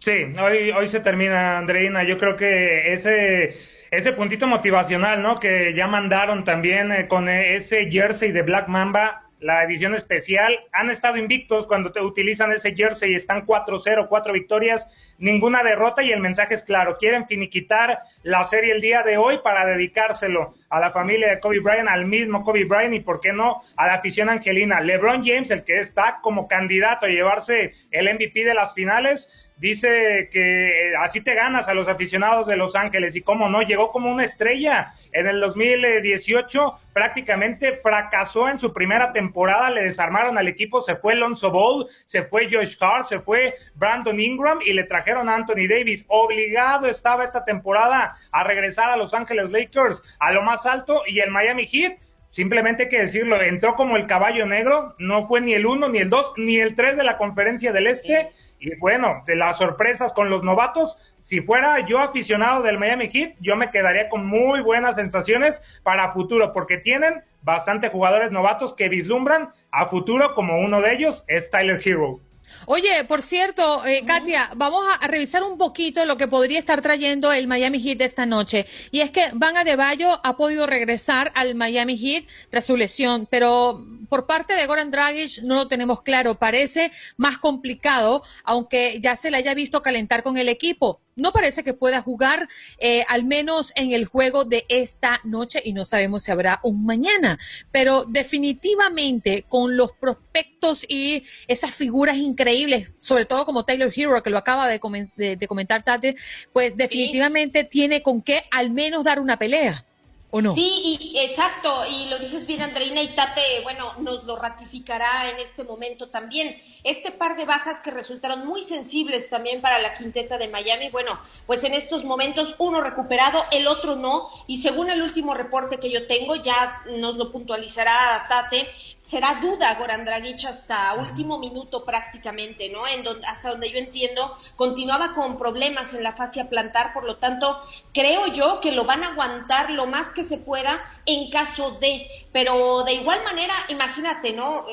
Speaker 16: Sí, hoy, hoy se termina, Andreina. Yo creo que ese ese puntito motivacional, ¿no? Que ya mandaron también eh, con ese jersey de Black Mamba, la edición especial. Han estado invictos cuando te utilizan ese jersey, están 4-0, cuatro victorias, ninguna derrota y el mensaje es claro, quieren finiquitar la serie el día de hoy para dedicárselo a la familia de Kobe Bryant, al mismo Kobe Bryant y, ¿por qué no?, a la afición angelina. LeBron James, el que está como candidato a llevarse el MVP de las finales, dice que eh, así te ganas a los aficionados de Los Ángeles y cómo no, llegó como una estrella. En el 2018 prácticamente fracasó en su primera temporada, le desarmaron al equipo, se fue Lonzo Ball, se fue Josh Hart, se fue Brandon Ingram y le trajeron a Anthony Davis. Obligado estaba esta temporada a regresar a Los Ángeles Lakers a lo más alto y el Miami Heat Simplemente hay que decirlo, entró como el caballo negro, no fue ni el uno, ni el dos, ni el tres de la conferencia del Este. Y bueno, de las sorpresas con los novatos, si fuera yo aficionado del Miami Heat, yo me quedaría con muy buenas sensaciones para futuro, porque tienen bastante jugadores novatos que vislumbran a futuro, como uno de ellos es Tyler Hero.
Speaker 1: Oye, por cierto, eh, Katia, vamos a, revisar un poquito lo que podría estar trayendo el Miami Heat esta noche. Y es que Van Adebayo ha podido regresar al Miami Heat tras su lesión, pero por parte de Goran Dragic no lo tenemos claro. Parece más complicado, aunque ya se le haya visto calentar con el equipo no parece que pueda jugar eh, al menos en el juego de esta noche y no sabemos si habrá un mañana, pero definitivamente con los prospectos y esas figuras increíbles, sobre todo como Taylor Hero que lo acaba de, comentar Tate, pues definitivamente tiene con qué al menos dar una pelea. ¿O no?
Speaker 15: Sí, y, exacto, y lo dices bien, Andreina y Tate, bueno, nos lo ratificará en este momento también. Este par de bajas que resultaron muy sensibles también para la quinteta de Miami, bueno, pues en estos momentos uno recuperado, el otro no, y según el último reporte que yo tengo, ya nos lo puntualizará Tate, será duda Goran Dragic hasta último minuto prácticamente, ¿no? En donde, hasta donde yo entiendo, continuaba con problemas en la fascia plantar, por lo tanto, creo yo que lo van a aguantar lo más que se pueda en caso de, pero de igual manera, imagínate, ¿no?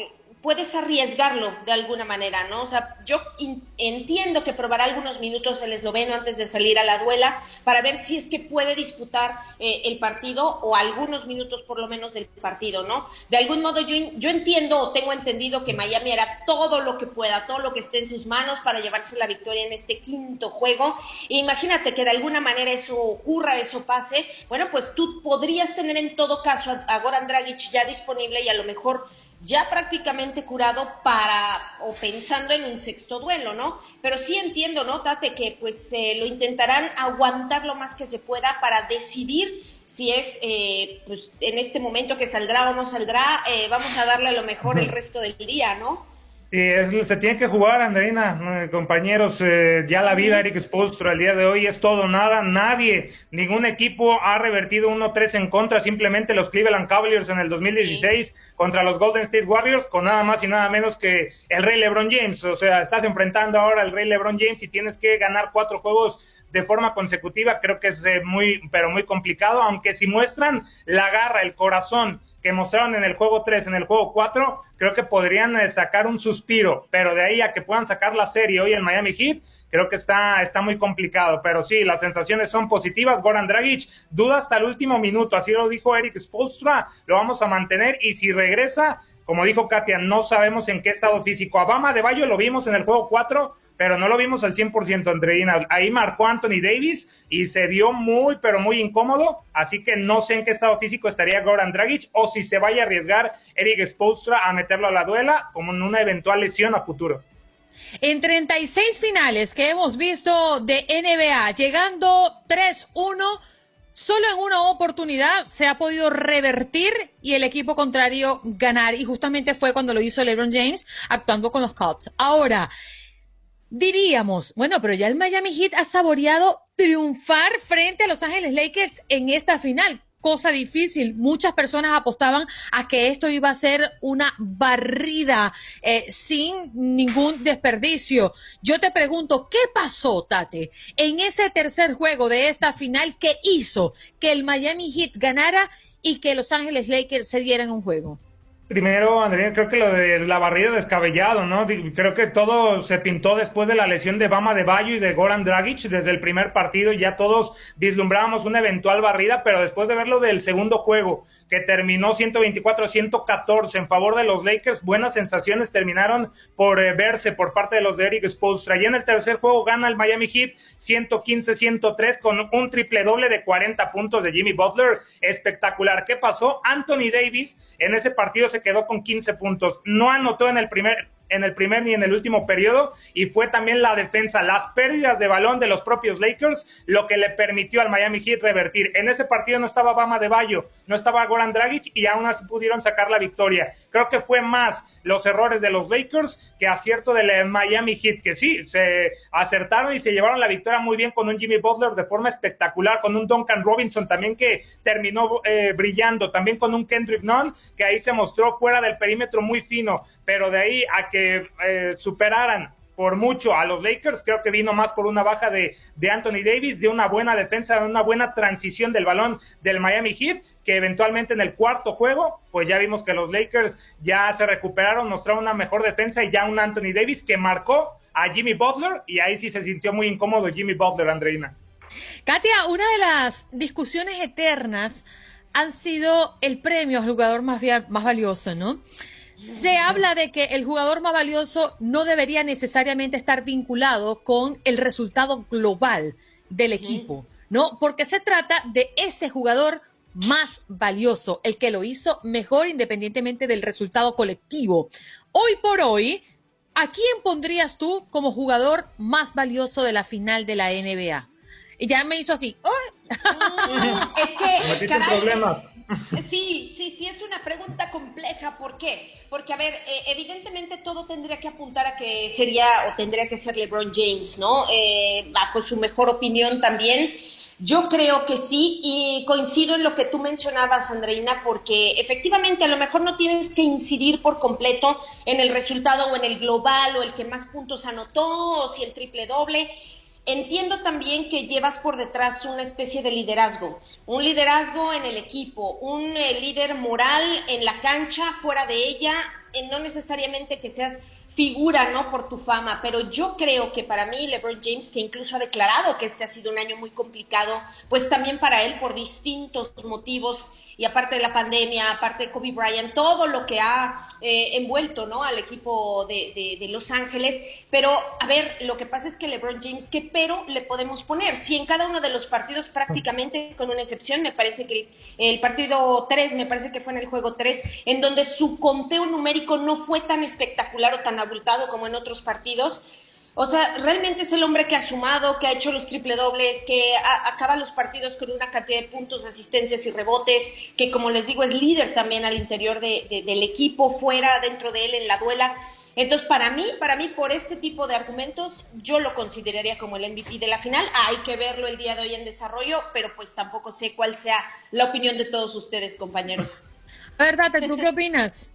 Speaker 15: Puedes arriesgarlo de alguna manera, ¿no? O sea, yo entiendo que probará algunos minutos el esloveno antes de salir a la duela para ver si es que puede disputar eh, el partido o algunos minutos por lo menos del partido, ¿no? De algún modo yo, yo entiendo o tengo entendido que Miami hará todo lo que pueda, todo lo que esté en sus manos para llevarse la victoria en este quinto juego. Imagínate que de alguna manera eso ocurra, eso pase, bueno, pues tú podrías tener en todo caso a, a Goran Dragic ya disponible y a lo mejor ya prácticamente curado para o pensando en un sexto duelo, ¿no? Pero sí entiendo, ¿no, Tate, que pues eh, lo intentarán aguantar lo más que se pueda para decidir si es eh, pues, en este momento que saldrá o no saldrá, eh, vamos a darle a lo mejor el resto del día, ¿no?
Speaker 16: Se tiene que jugar, Andreina, compañeros, eh, ya la vida, Eric Spolstra, el día de hoy es todo, nada, nadie, ningún equipo ha revertido 1-3 en contra, simplemente los Cleveland Cavaliers en el 2016 contra los Golden State Warriors, con nada más y nada menos que el Rey LeBron James, o sea, estás enfrentando ahora al Rey LeBron James y tienes que ganar cuatro juegos de forma consecutiva, creo que es eh, muy, pero muy complicado, aunque si muestran la garra, el corazón, que mostraron en el juego 3, en el juego 4, creo que podrían eh, sacar un suspiro, pero de ahí a que puedan sacar la serie hoy en Miami Heat, creo que está, está muy complicado, pero sí, las sensaciones son positivas. Goran Dragic duda hasta el último minuto, así lo dijo Eric Spolstra, lo vamos a mantener y si regresa, como dijo Katia, no sabemos en qué estado físico. Abama de Bayo lo vimos en el juego 4, pero no lo vimos al 100%, Andreina. Ahí marcó Anthony Davis y se vio muy, pero muy incómodo. Así que no sé en qué estado físico estaría Goran Dragic o si se vaya a arriesgar Eric Spoelstra a meterlo a la duela como en una eventual lesión a futuro.
Speaker 1: En 36 finales que hemos visto de NBA, llegando 3-1, solo en una oportunidad se ha podido revertir y el equipo contrario ganar. Y justamente fue cuando lo hizo LeBron James actuando con los Cubs. Ahora, Diríamos, bueno, pero ya el Miami Heat ha saboreado triunfar frente a Los Ángeles Lakers en esta final. Cosa difícil. Muchas personas apostaban a que esto iba a ser una barrida eh, sin ningún desperdicio. Yo te pregunto, ¿qué pasó, Tate, en ese tercer juego de esta final que hizo que el Miami Heat ganara y que Los Ángeles Lakers se dieran un juego?
Speaker 16: Primero, Andrea, creo que lo de la barrida descabellado, ¿no? Creo que todo se pintó después de la lesión de Bama de Bayo y de Goran Dragic desde el primer partido. Ya todos vislumbrábamos una eventual barrida, pero después de verlo del segundo juego, que terminó 124-114 en favor de los Lakers. Buenas sensaciones terminaron por eh, verse por parte de los de Eric. Y en el tercer juego gana el Miami Heat 115-103 con un triple doble de 40 puntos de Jimmy Butler. Espectacular. ¿Qué pasó? Anthony Davis en ese partido se quedó con 15 puntos. No anotó en el primer en el primer ni en el último periodo y fue también la defensa, las pérdidas de balón de los propios Lakers, lo que le permitió al Miami Heat revertir. En ese partido no estaba Bama de Bayo, no estaba Goran Dragic y aún así pudieron sacar la victoria. Creo que fue más los errores de los Lakers que acierto del Miami Heat, que sí, se acertaron y se llevaron la victoria muy bien con un Jimmy Butler de forma espectacular, con un Duncan Robinson también que terminó eh, brillando, también con un Kendrick Nunn que ahí se mostró fuera del perímetro muy fino, pero de ahí a que eh, superaran por mucho a los Lakers. Creo que vino más por una baja de, de, Anthony Davis, de una buena defensa, de una buena transición del balón del Miami Heat, que eventualmente en el cuarto juego, pues ya vimos que los Lakers ya se recuperaron, mostraron una mejor defensa y ya un Anthony Davis que marcó a Jimmy Butler y ahí sí se sintió muy incómodo Jimmy Butler, Andreina.
Speaker 1: Katia, una de las discusiones eternas han sido el premio al jugador más, más valioso, ¿no? Se habla de que el jugador más valioso no debería necesariamente estar vinculado con el resultado global del equipo, ¿no? Porque se trata de ese jugador más valioso, el que lo hizo mejor independientemente del resultado colectivo. Hoy por hoy, ¿a quién pondrías tú como jugador más valioso de la final de la NBA? Y ya me hizo así,
Speaker 15: es que, caray, Sí, sí, sí, es una pregunta compleja. ¿Por qué? Porque, a ver, eh, evidentemente todo tendría que apuntar a que sería o tendría que ser LeBron James, ¿no? Eh, bajo su mejor opinión también. Yo creo que sí y coincido en lo que tú mencionabas, Andreina, porque efectivamente a lo mejor no tienes que incidir por completo en el resultado o en el global o el que más puntos anotó o si el triple doble Entiendo también que llevas por detrás una especie de liderazgo, un liderazgo en el equipo, un eh, líder moral en la cancha, fuera de ella, no necesariamente que seas figura, ¿no? Por tu fama, pero yo creo que para mí LeBron James, que incluso ha declarado que este ha sido un año muy complicado, pues también para él por distintos motivos y aparte de la pandemia, aparte de Kobe Bryant, todo lo que ha eh, envuelto ¿no? al equipo de, de, Los Ángeles. Pero, a ver, lo que pasa es que LeBron James, ¿qué pero le podemos poner? Si en cada uno de los partidos, prácticamente con una excepción, me parece que el partido 3, me parece que fue en el juego 3, en donde su conteo numérico no fue tan espectacular o tan abultado como en otros partidos, o sea, realmente es el hombre que ha sumado, que ha hecho los triple dobles, que acaba los partidos con una cantidad de puntos, asistencias y rebotes, que como les digo es líder también al interior del equipo, fuera, dentro de él, en la duela. Entonces, para mí, para mí, por este tipo de argumentos, yo lo consideraría como el MVP de la final. Hay que verlo el día de hoy en desarrollo, pero pues tampoco sé cuál sea la opinión de todos ustedes, compañeros.
Speaker 1: verdad, ¿tú qué opinas?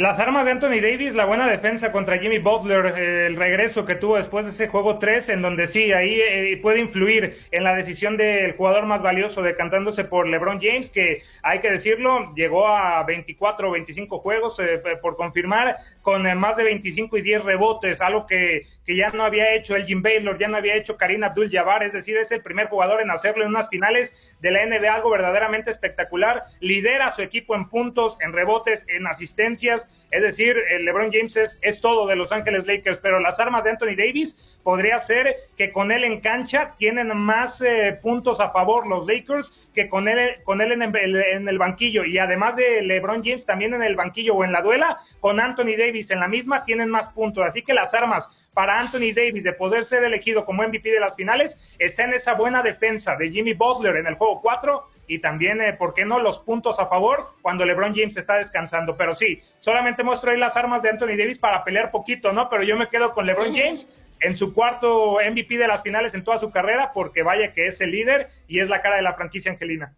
Speaker 16: Las armas de Anthony Davis, la buena defensa contra Jimmy Butler, el regreso que tuvo después de ese juego 3, en donde sí, ahí eh, puede influir en la decisión del jugador más valioso decantándose por LeBron James, que hay que decirlo, llegó a 24 o 25 juegos eh, por confirmar, con eh, más de 25 y 10 rebotes, algo que, que ya no había hecho el Jim Baylor, ya no había hecho Karina Abdul-Jabbar, es decir, es el primer jugador en hacerlo en unas finales de la NBA, algo verdaderamente espectacular, lidera a su equipo en puntos, en rebotes, en asistencias, es decir, LeBron James es, todo de Los Ángeles Lakers, pero las armas de Anthony Davis podría ser que con él en cancha tienen más eh, puntos a favor los Lakers que con él, con él en, el, en el banquillo. Y además de LeBron James también en el banquillo o en la duela, con Anthony Davis en la misma tienen más puntos. Así que las armas para Anthony Davis de poder ser elegido como MVP de las finales está en esa buena defensa de Jimmy Butler en el juego 4 y también, eh, ¿por qué no?, los puntos a favor cuando LeBron James está descansando. Pero sí, solamente muestro ahí las armas de Anthony Davis para pelear poquito, ¿no? Pero yo me quedo con LeBron James en su cuarto MVP de las finales en toda su carrera, porque vaya que es el líder y es la cara de la franquicia Angelina.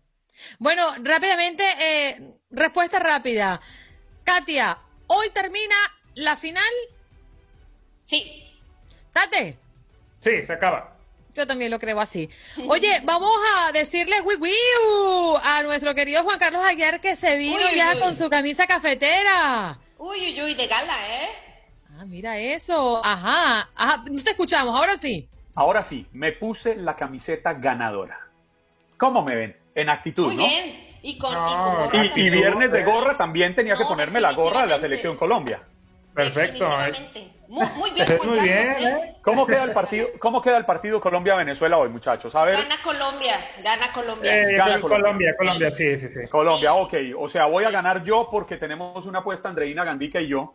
Speaker 1: Bueno, rápidamente, eh, respuesta rápida. Katia, ¿hoy termina la final?
Speaker 15: Sí.
Speaker 1: ¿Tate?
Speaker 16: Sí, se acaba.
Speaker 1: Yo también lo creo así. Oye, vamos a decirle wiwiu a nuestro querido Juan Carlos Aguiar que se vino ya con su camisa cafetera.
Speaker 15: Uy, uy, uy, de gala, ¿eh?
Speaker 1: Ah, mira eso. Ajá, ajá. No te escuchamos, ahora sí.
Speaker 10: Ahora sí, me puse la camiseta ganadora. ¿Cómo me ven? En actitud,
Speaker 15: Muy
Speaker 10: ¿no?
Speaker 15: bien. Y con,
Speaker 10: y, viernes de gorra también tenía que ponerme la gorra de la selección Colombia.
Speaker 16: Perfecto.
Speaker 15: Muy, bien, Muy bien,
Speaker 10: ¿eh? ¿Cómo queda el partido, cómo queda el partido Colombia-Venezuela hoy, muchachos? A ver.
Speaker 15: Gana Colombia, gana Colombia.
Speaker 16: Eh, gana Colombia, Colombia, sí, sí, sí.
Speaker 10: Colombia, ok. O sea, voy a ganar yo porque tenemos una apuesta Andreina Gandica y yo.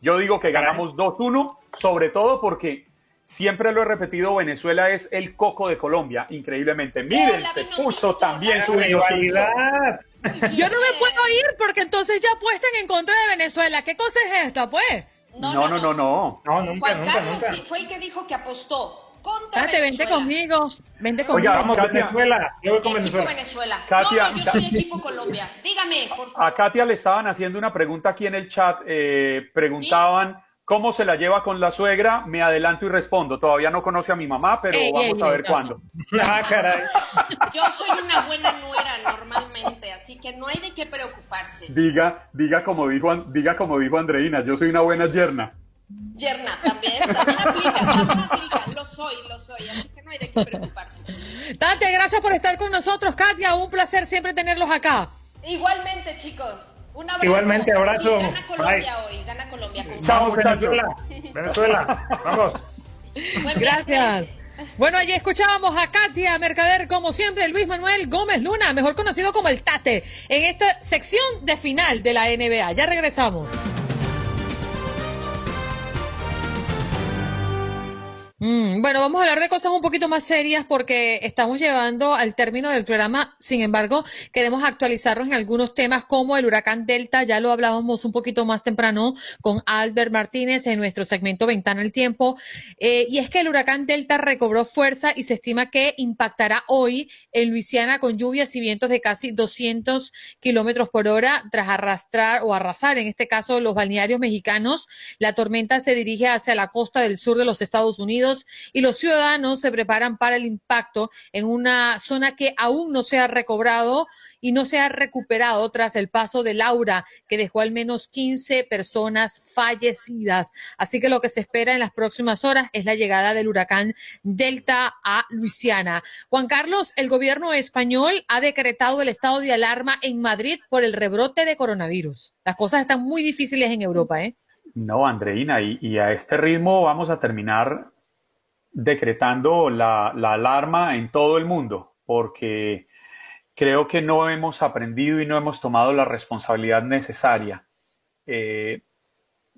Speaker 10: Yo digo que ganamos 2-1, sobre todo porque siempre lo he repetido, Venezuela es el coco de Colombia, increíblemente. Miren, se puso también su
Speaker 16: rivalidad.
Speaker 1: Yo no me puedo ir porque entonces ya apuestan en contra de Venezuela. ¿Qué cosa es esta, pues?
Speaker 10: No, no, no, no.
Speaker 16: No, nunca, Juan nunca, Carlos
Speaker 15: nunca. fue el que dijo que apostó contra
Speaker 1: Date, vente conmigo. Vente conmigo.
Speaker 16: Oiga, vamos, Katia, Venezuela. Yo voy con
Speaker 15: Venezuela. Venezuela. Katia, no, yo soy equipo Colombia. Dígame, por favor.
Speaker 10: A Katia le estaban haciendo una pregunta aquí en el chat. Eh, preguntaban cómo se la lleva con la suegra. Me adelanto y respondo. Todavía no conoce a mi mamá, pero vamos a ver cuándo.
Speaker 16: Ah, caray.
Speaker 15: Yo soy una buena nuera normalmente, así que no hay de qué preocuparse.
Speaker 10: Diga, diga como dijo, diga como dijo Andreina, yo soy una buena yerna.
Speaker 15: Yerna, también, también aplica, también aplica, lo soy, lo soy, así que no hay de qué preocuparse.
Speaker 1: Tati, gracias por estar con nosotros, Katia, un placer siempre tenerlos acá.
Speaker 15: Igualmente, chicos. Un abrazo.
Speaker 16: Igualmente, abrazo.
Speaker 15: gana Colombia hoy, gana Colombia.
Speaker 16: Chao, Venezuela. Venezuela, vamos.
Speaker 1: Gracias. Bueno, allí escuchábamos a Katia Mercader, como siempre, Luis Manuel Gómez Luna, mejor conocido como el Tate, en esta sección de final de la NBA. Ya regresamos. Mm, bueno, vamos a hablar de cosas un poquito más serias porque estamos llevando al término del programa. Sin embargo, queremos actualizarnos en algunos temas como el huracán Delta. Ya lo hablábamos un poquito más temprano con Albert Martínez en nuestro segmento Ventana al Tiempo. Eh, y es que el huracán Delta recobró fuerza y se estima que impactará hoy en Luisiana con lluvias y vientos de casi 200 kilómetros por hora tras arrastrar o arrasar, en este caso, los balnearios mexicanos. La tormenta se dirige hacia la costa del sur de los Estados Unidos y los ciudadanos se preparan para el impacto en una zona que aún no se ha recobrado y no se ha recuperado tras el paso de Laura, que dejó al menos 15 personas fallecidas. Así que lo que se espera en las próximas horas es la llegada del huracán Delta a Luisiana. Juan Carlos, el gobierno español ha decretado el estado de alarma en Madrid por el rebrote de coronavirus. Las cosas están muy difíciles en Europa, ¿eh?
Speaker 10: No, Andreina, y, y, a este ritmo vamos a terminar decretando la, alarma en todo el mundo, porque creo que no hemos aprendido y no hemos tomado la responsabilidad necesaria. Eh,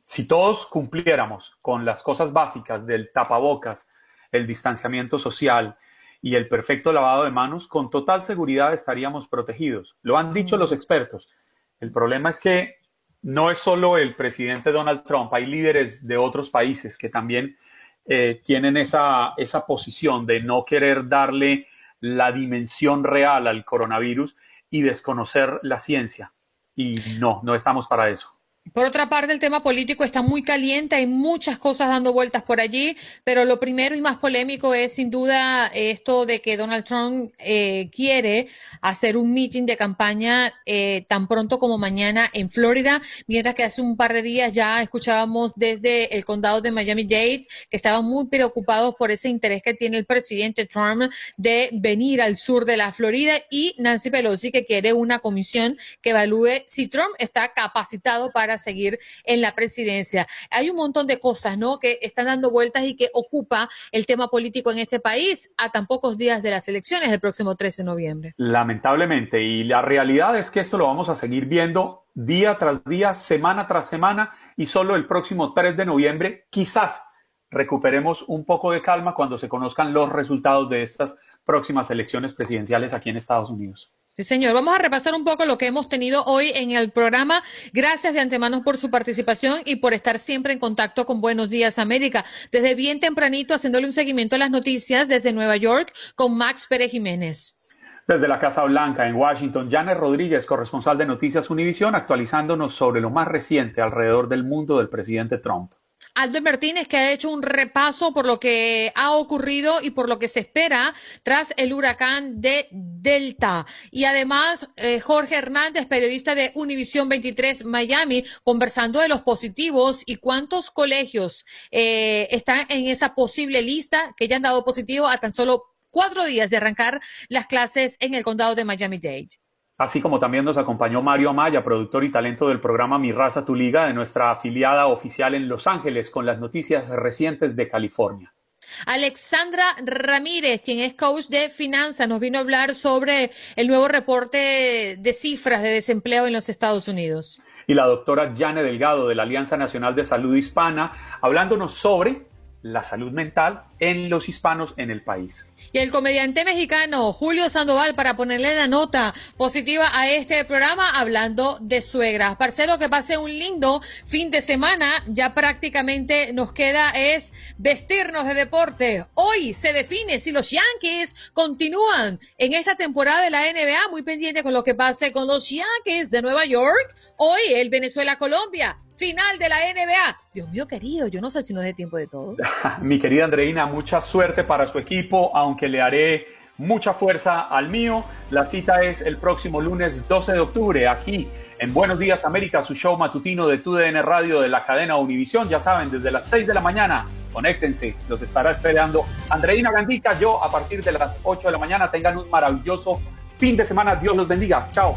Speaker 10: si todos cumpliéramos con las cosas básicas del tapabocas, el distanciamiento social y el perfecto lavado de manos, con total seguridad estaríamos protegidos. Lo han dicho los expertos. El problema es que no es solo el presidente Donald Trump, hay líderes de otros países que también eh, tienen esa, esa posición de no querer darle la dimensión real al coronavirus y desconocer la ciencia. Y no, no estamos para eso.
Speaker 1: Por otra parte, el tema político está muy caliente, hay muchas cosas dando vueltas por allí, pero lo primero y más polémico es sin duda esto de que Donald Trump eh, quiere hacer un meeting de campaña eh, tan pronto como mañana en Florida, mientras que hace un par de días ya escuchábamos desde el condado de Miami-Dade que estaban muy preocupados por ese interés que tiene el presidente Trump de venir al sur de la Florida y Nancy Pelosi que quiere una comisión que evalúe si Trump está capacitado para seguir en la presidencia. Hay un montón de cosas, ¿no? Que están dando vueltas y que ocupa el tema político en este país a tan pocos días de las elecciones del próximo 13 de noviembre.
Speaker 10: Lamentablemente, y la realidad es que esto lo vamos a seguir viendo día tras día, semana tras semana, y solo el próximo 3 de noviembre quizás recuperemos un poco de calma cuando se conozcan los resultados de estas próximas elecciones presidenciales aquí en Estados Unidos.
Speaker 1: Sí, señor. Vamos a repasar un poco lo que hemos tenido hoy en el programa. Gracias de antemano por su participación y por estar siempre en contacto con Buenos Días América. Desde bien tempranito haciéndole un seguimiento a las noticias desde Nueva York con Max Pérez Jiménez.
Speaker 10: Desde la Casa Blanca en Washington, Janet Rodríguez, corresponsal de Noticias Univisión, actualizándonos sobre lo más reciente alrededor del mundo del presidente Trump.
Speaker 1: Albert Martínez, que ha hecho un repaso por lo que ha ocurrido y por lo que se espera tras el huracán de Delta. Y además, eh, Jorge Hernández, periodista de Univisión 23 Miami, conversando de los positivos y cuántos colegios eh, están en esa posible lista que ya han dado positivo a tan solo cuatro días de arrancar las clases en el condado de Miami-Dade.
Speaker 10: Así como también nos acompañó Mario Amaya, productor y talento del programa Mi Raza Tu Liga de nuestra afiliada oficial en Los Ángeles con las noticias recientes de California.
Speaker 1: Alexandra Ramírez, quien es coach de finanzas, nos vino a hablar sobre el nuevo reporte de cifras de desempleo en los Estados Unidos.
Speaker 10: Y la doctora Jane Delgado de la Alianza Nacional de Salud Hispana, hablándonos sobre la salud mental en los hispanos en el país.
Speaker 1: Y el comediante mexicano Julio Sandoval para ponerle la nota positiva a este programa hablando de suegras. Parcero, que pase un lindo fin de semana. Ya prácticamente nos queda es vestirnos de deporte. Hoy se define si los Yankees continúan en esta temporada de la NBA. Muy pendiente con lo que pase con los Yankees de Nueva York. Hoy el Venezuela-Colombia final de la NBA. Dios mío querido, yo no sé si nos dé tiempo de todo.
Speaker 10: Mi querida Andreina, mucha suerte para su equipo, aunque le haré mucha fuerza al mío. La cita es el próximo lunes 12 de octubre aquí en Buenos Días América, su show matutino de TUDN Radio de la cadena Univisión. Ya saben, desde las 6 de la mañana, conéctense, los estará esperando Andreina Gandica, yo a partir de las 8 de la mañana. Tengan un maravilloso fin de semana. Dios los bendiga. Chao.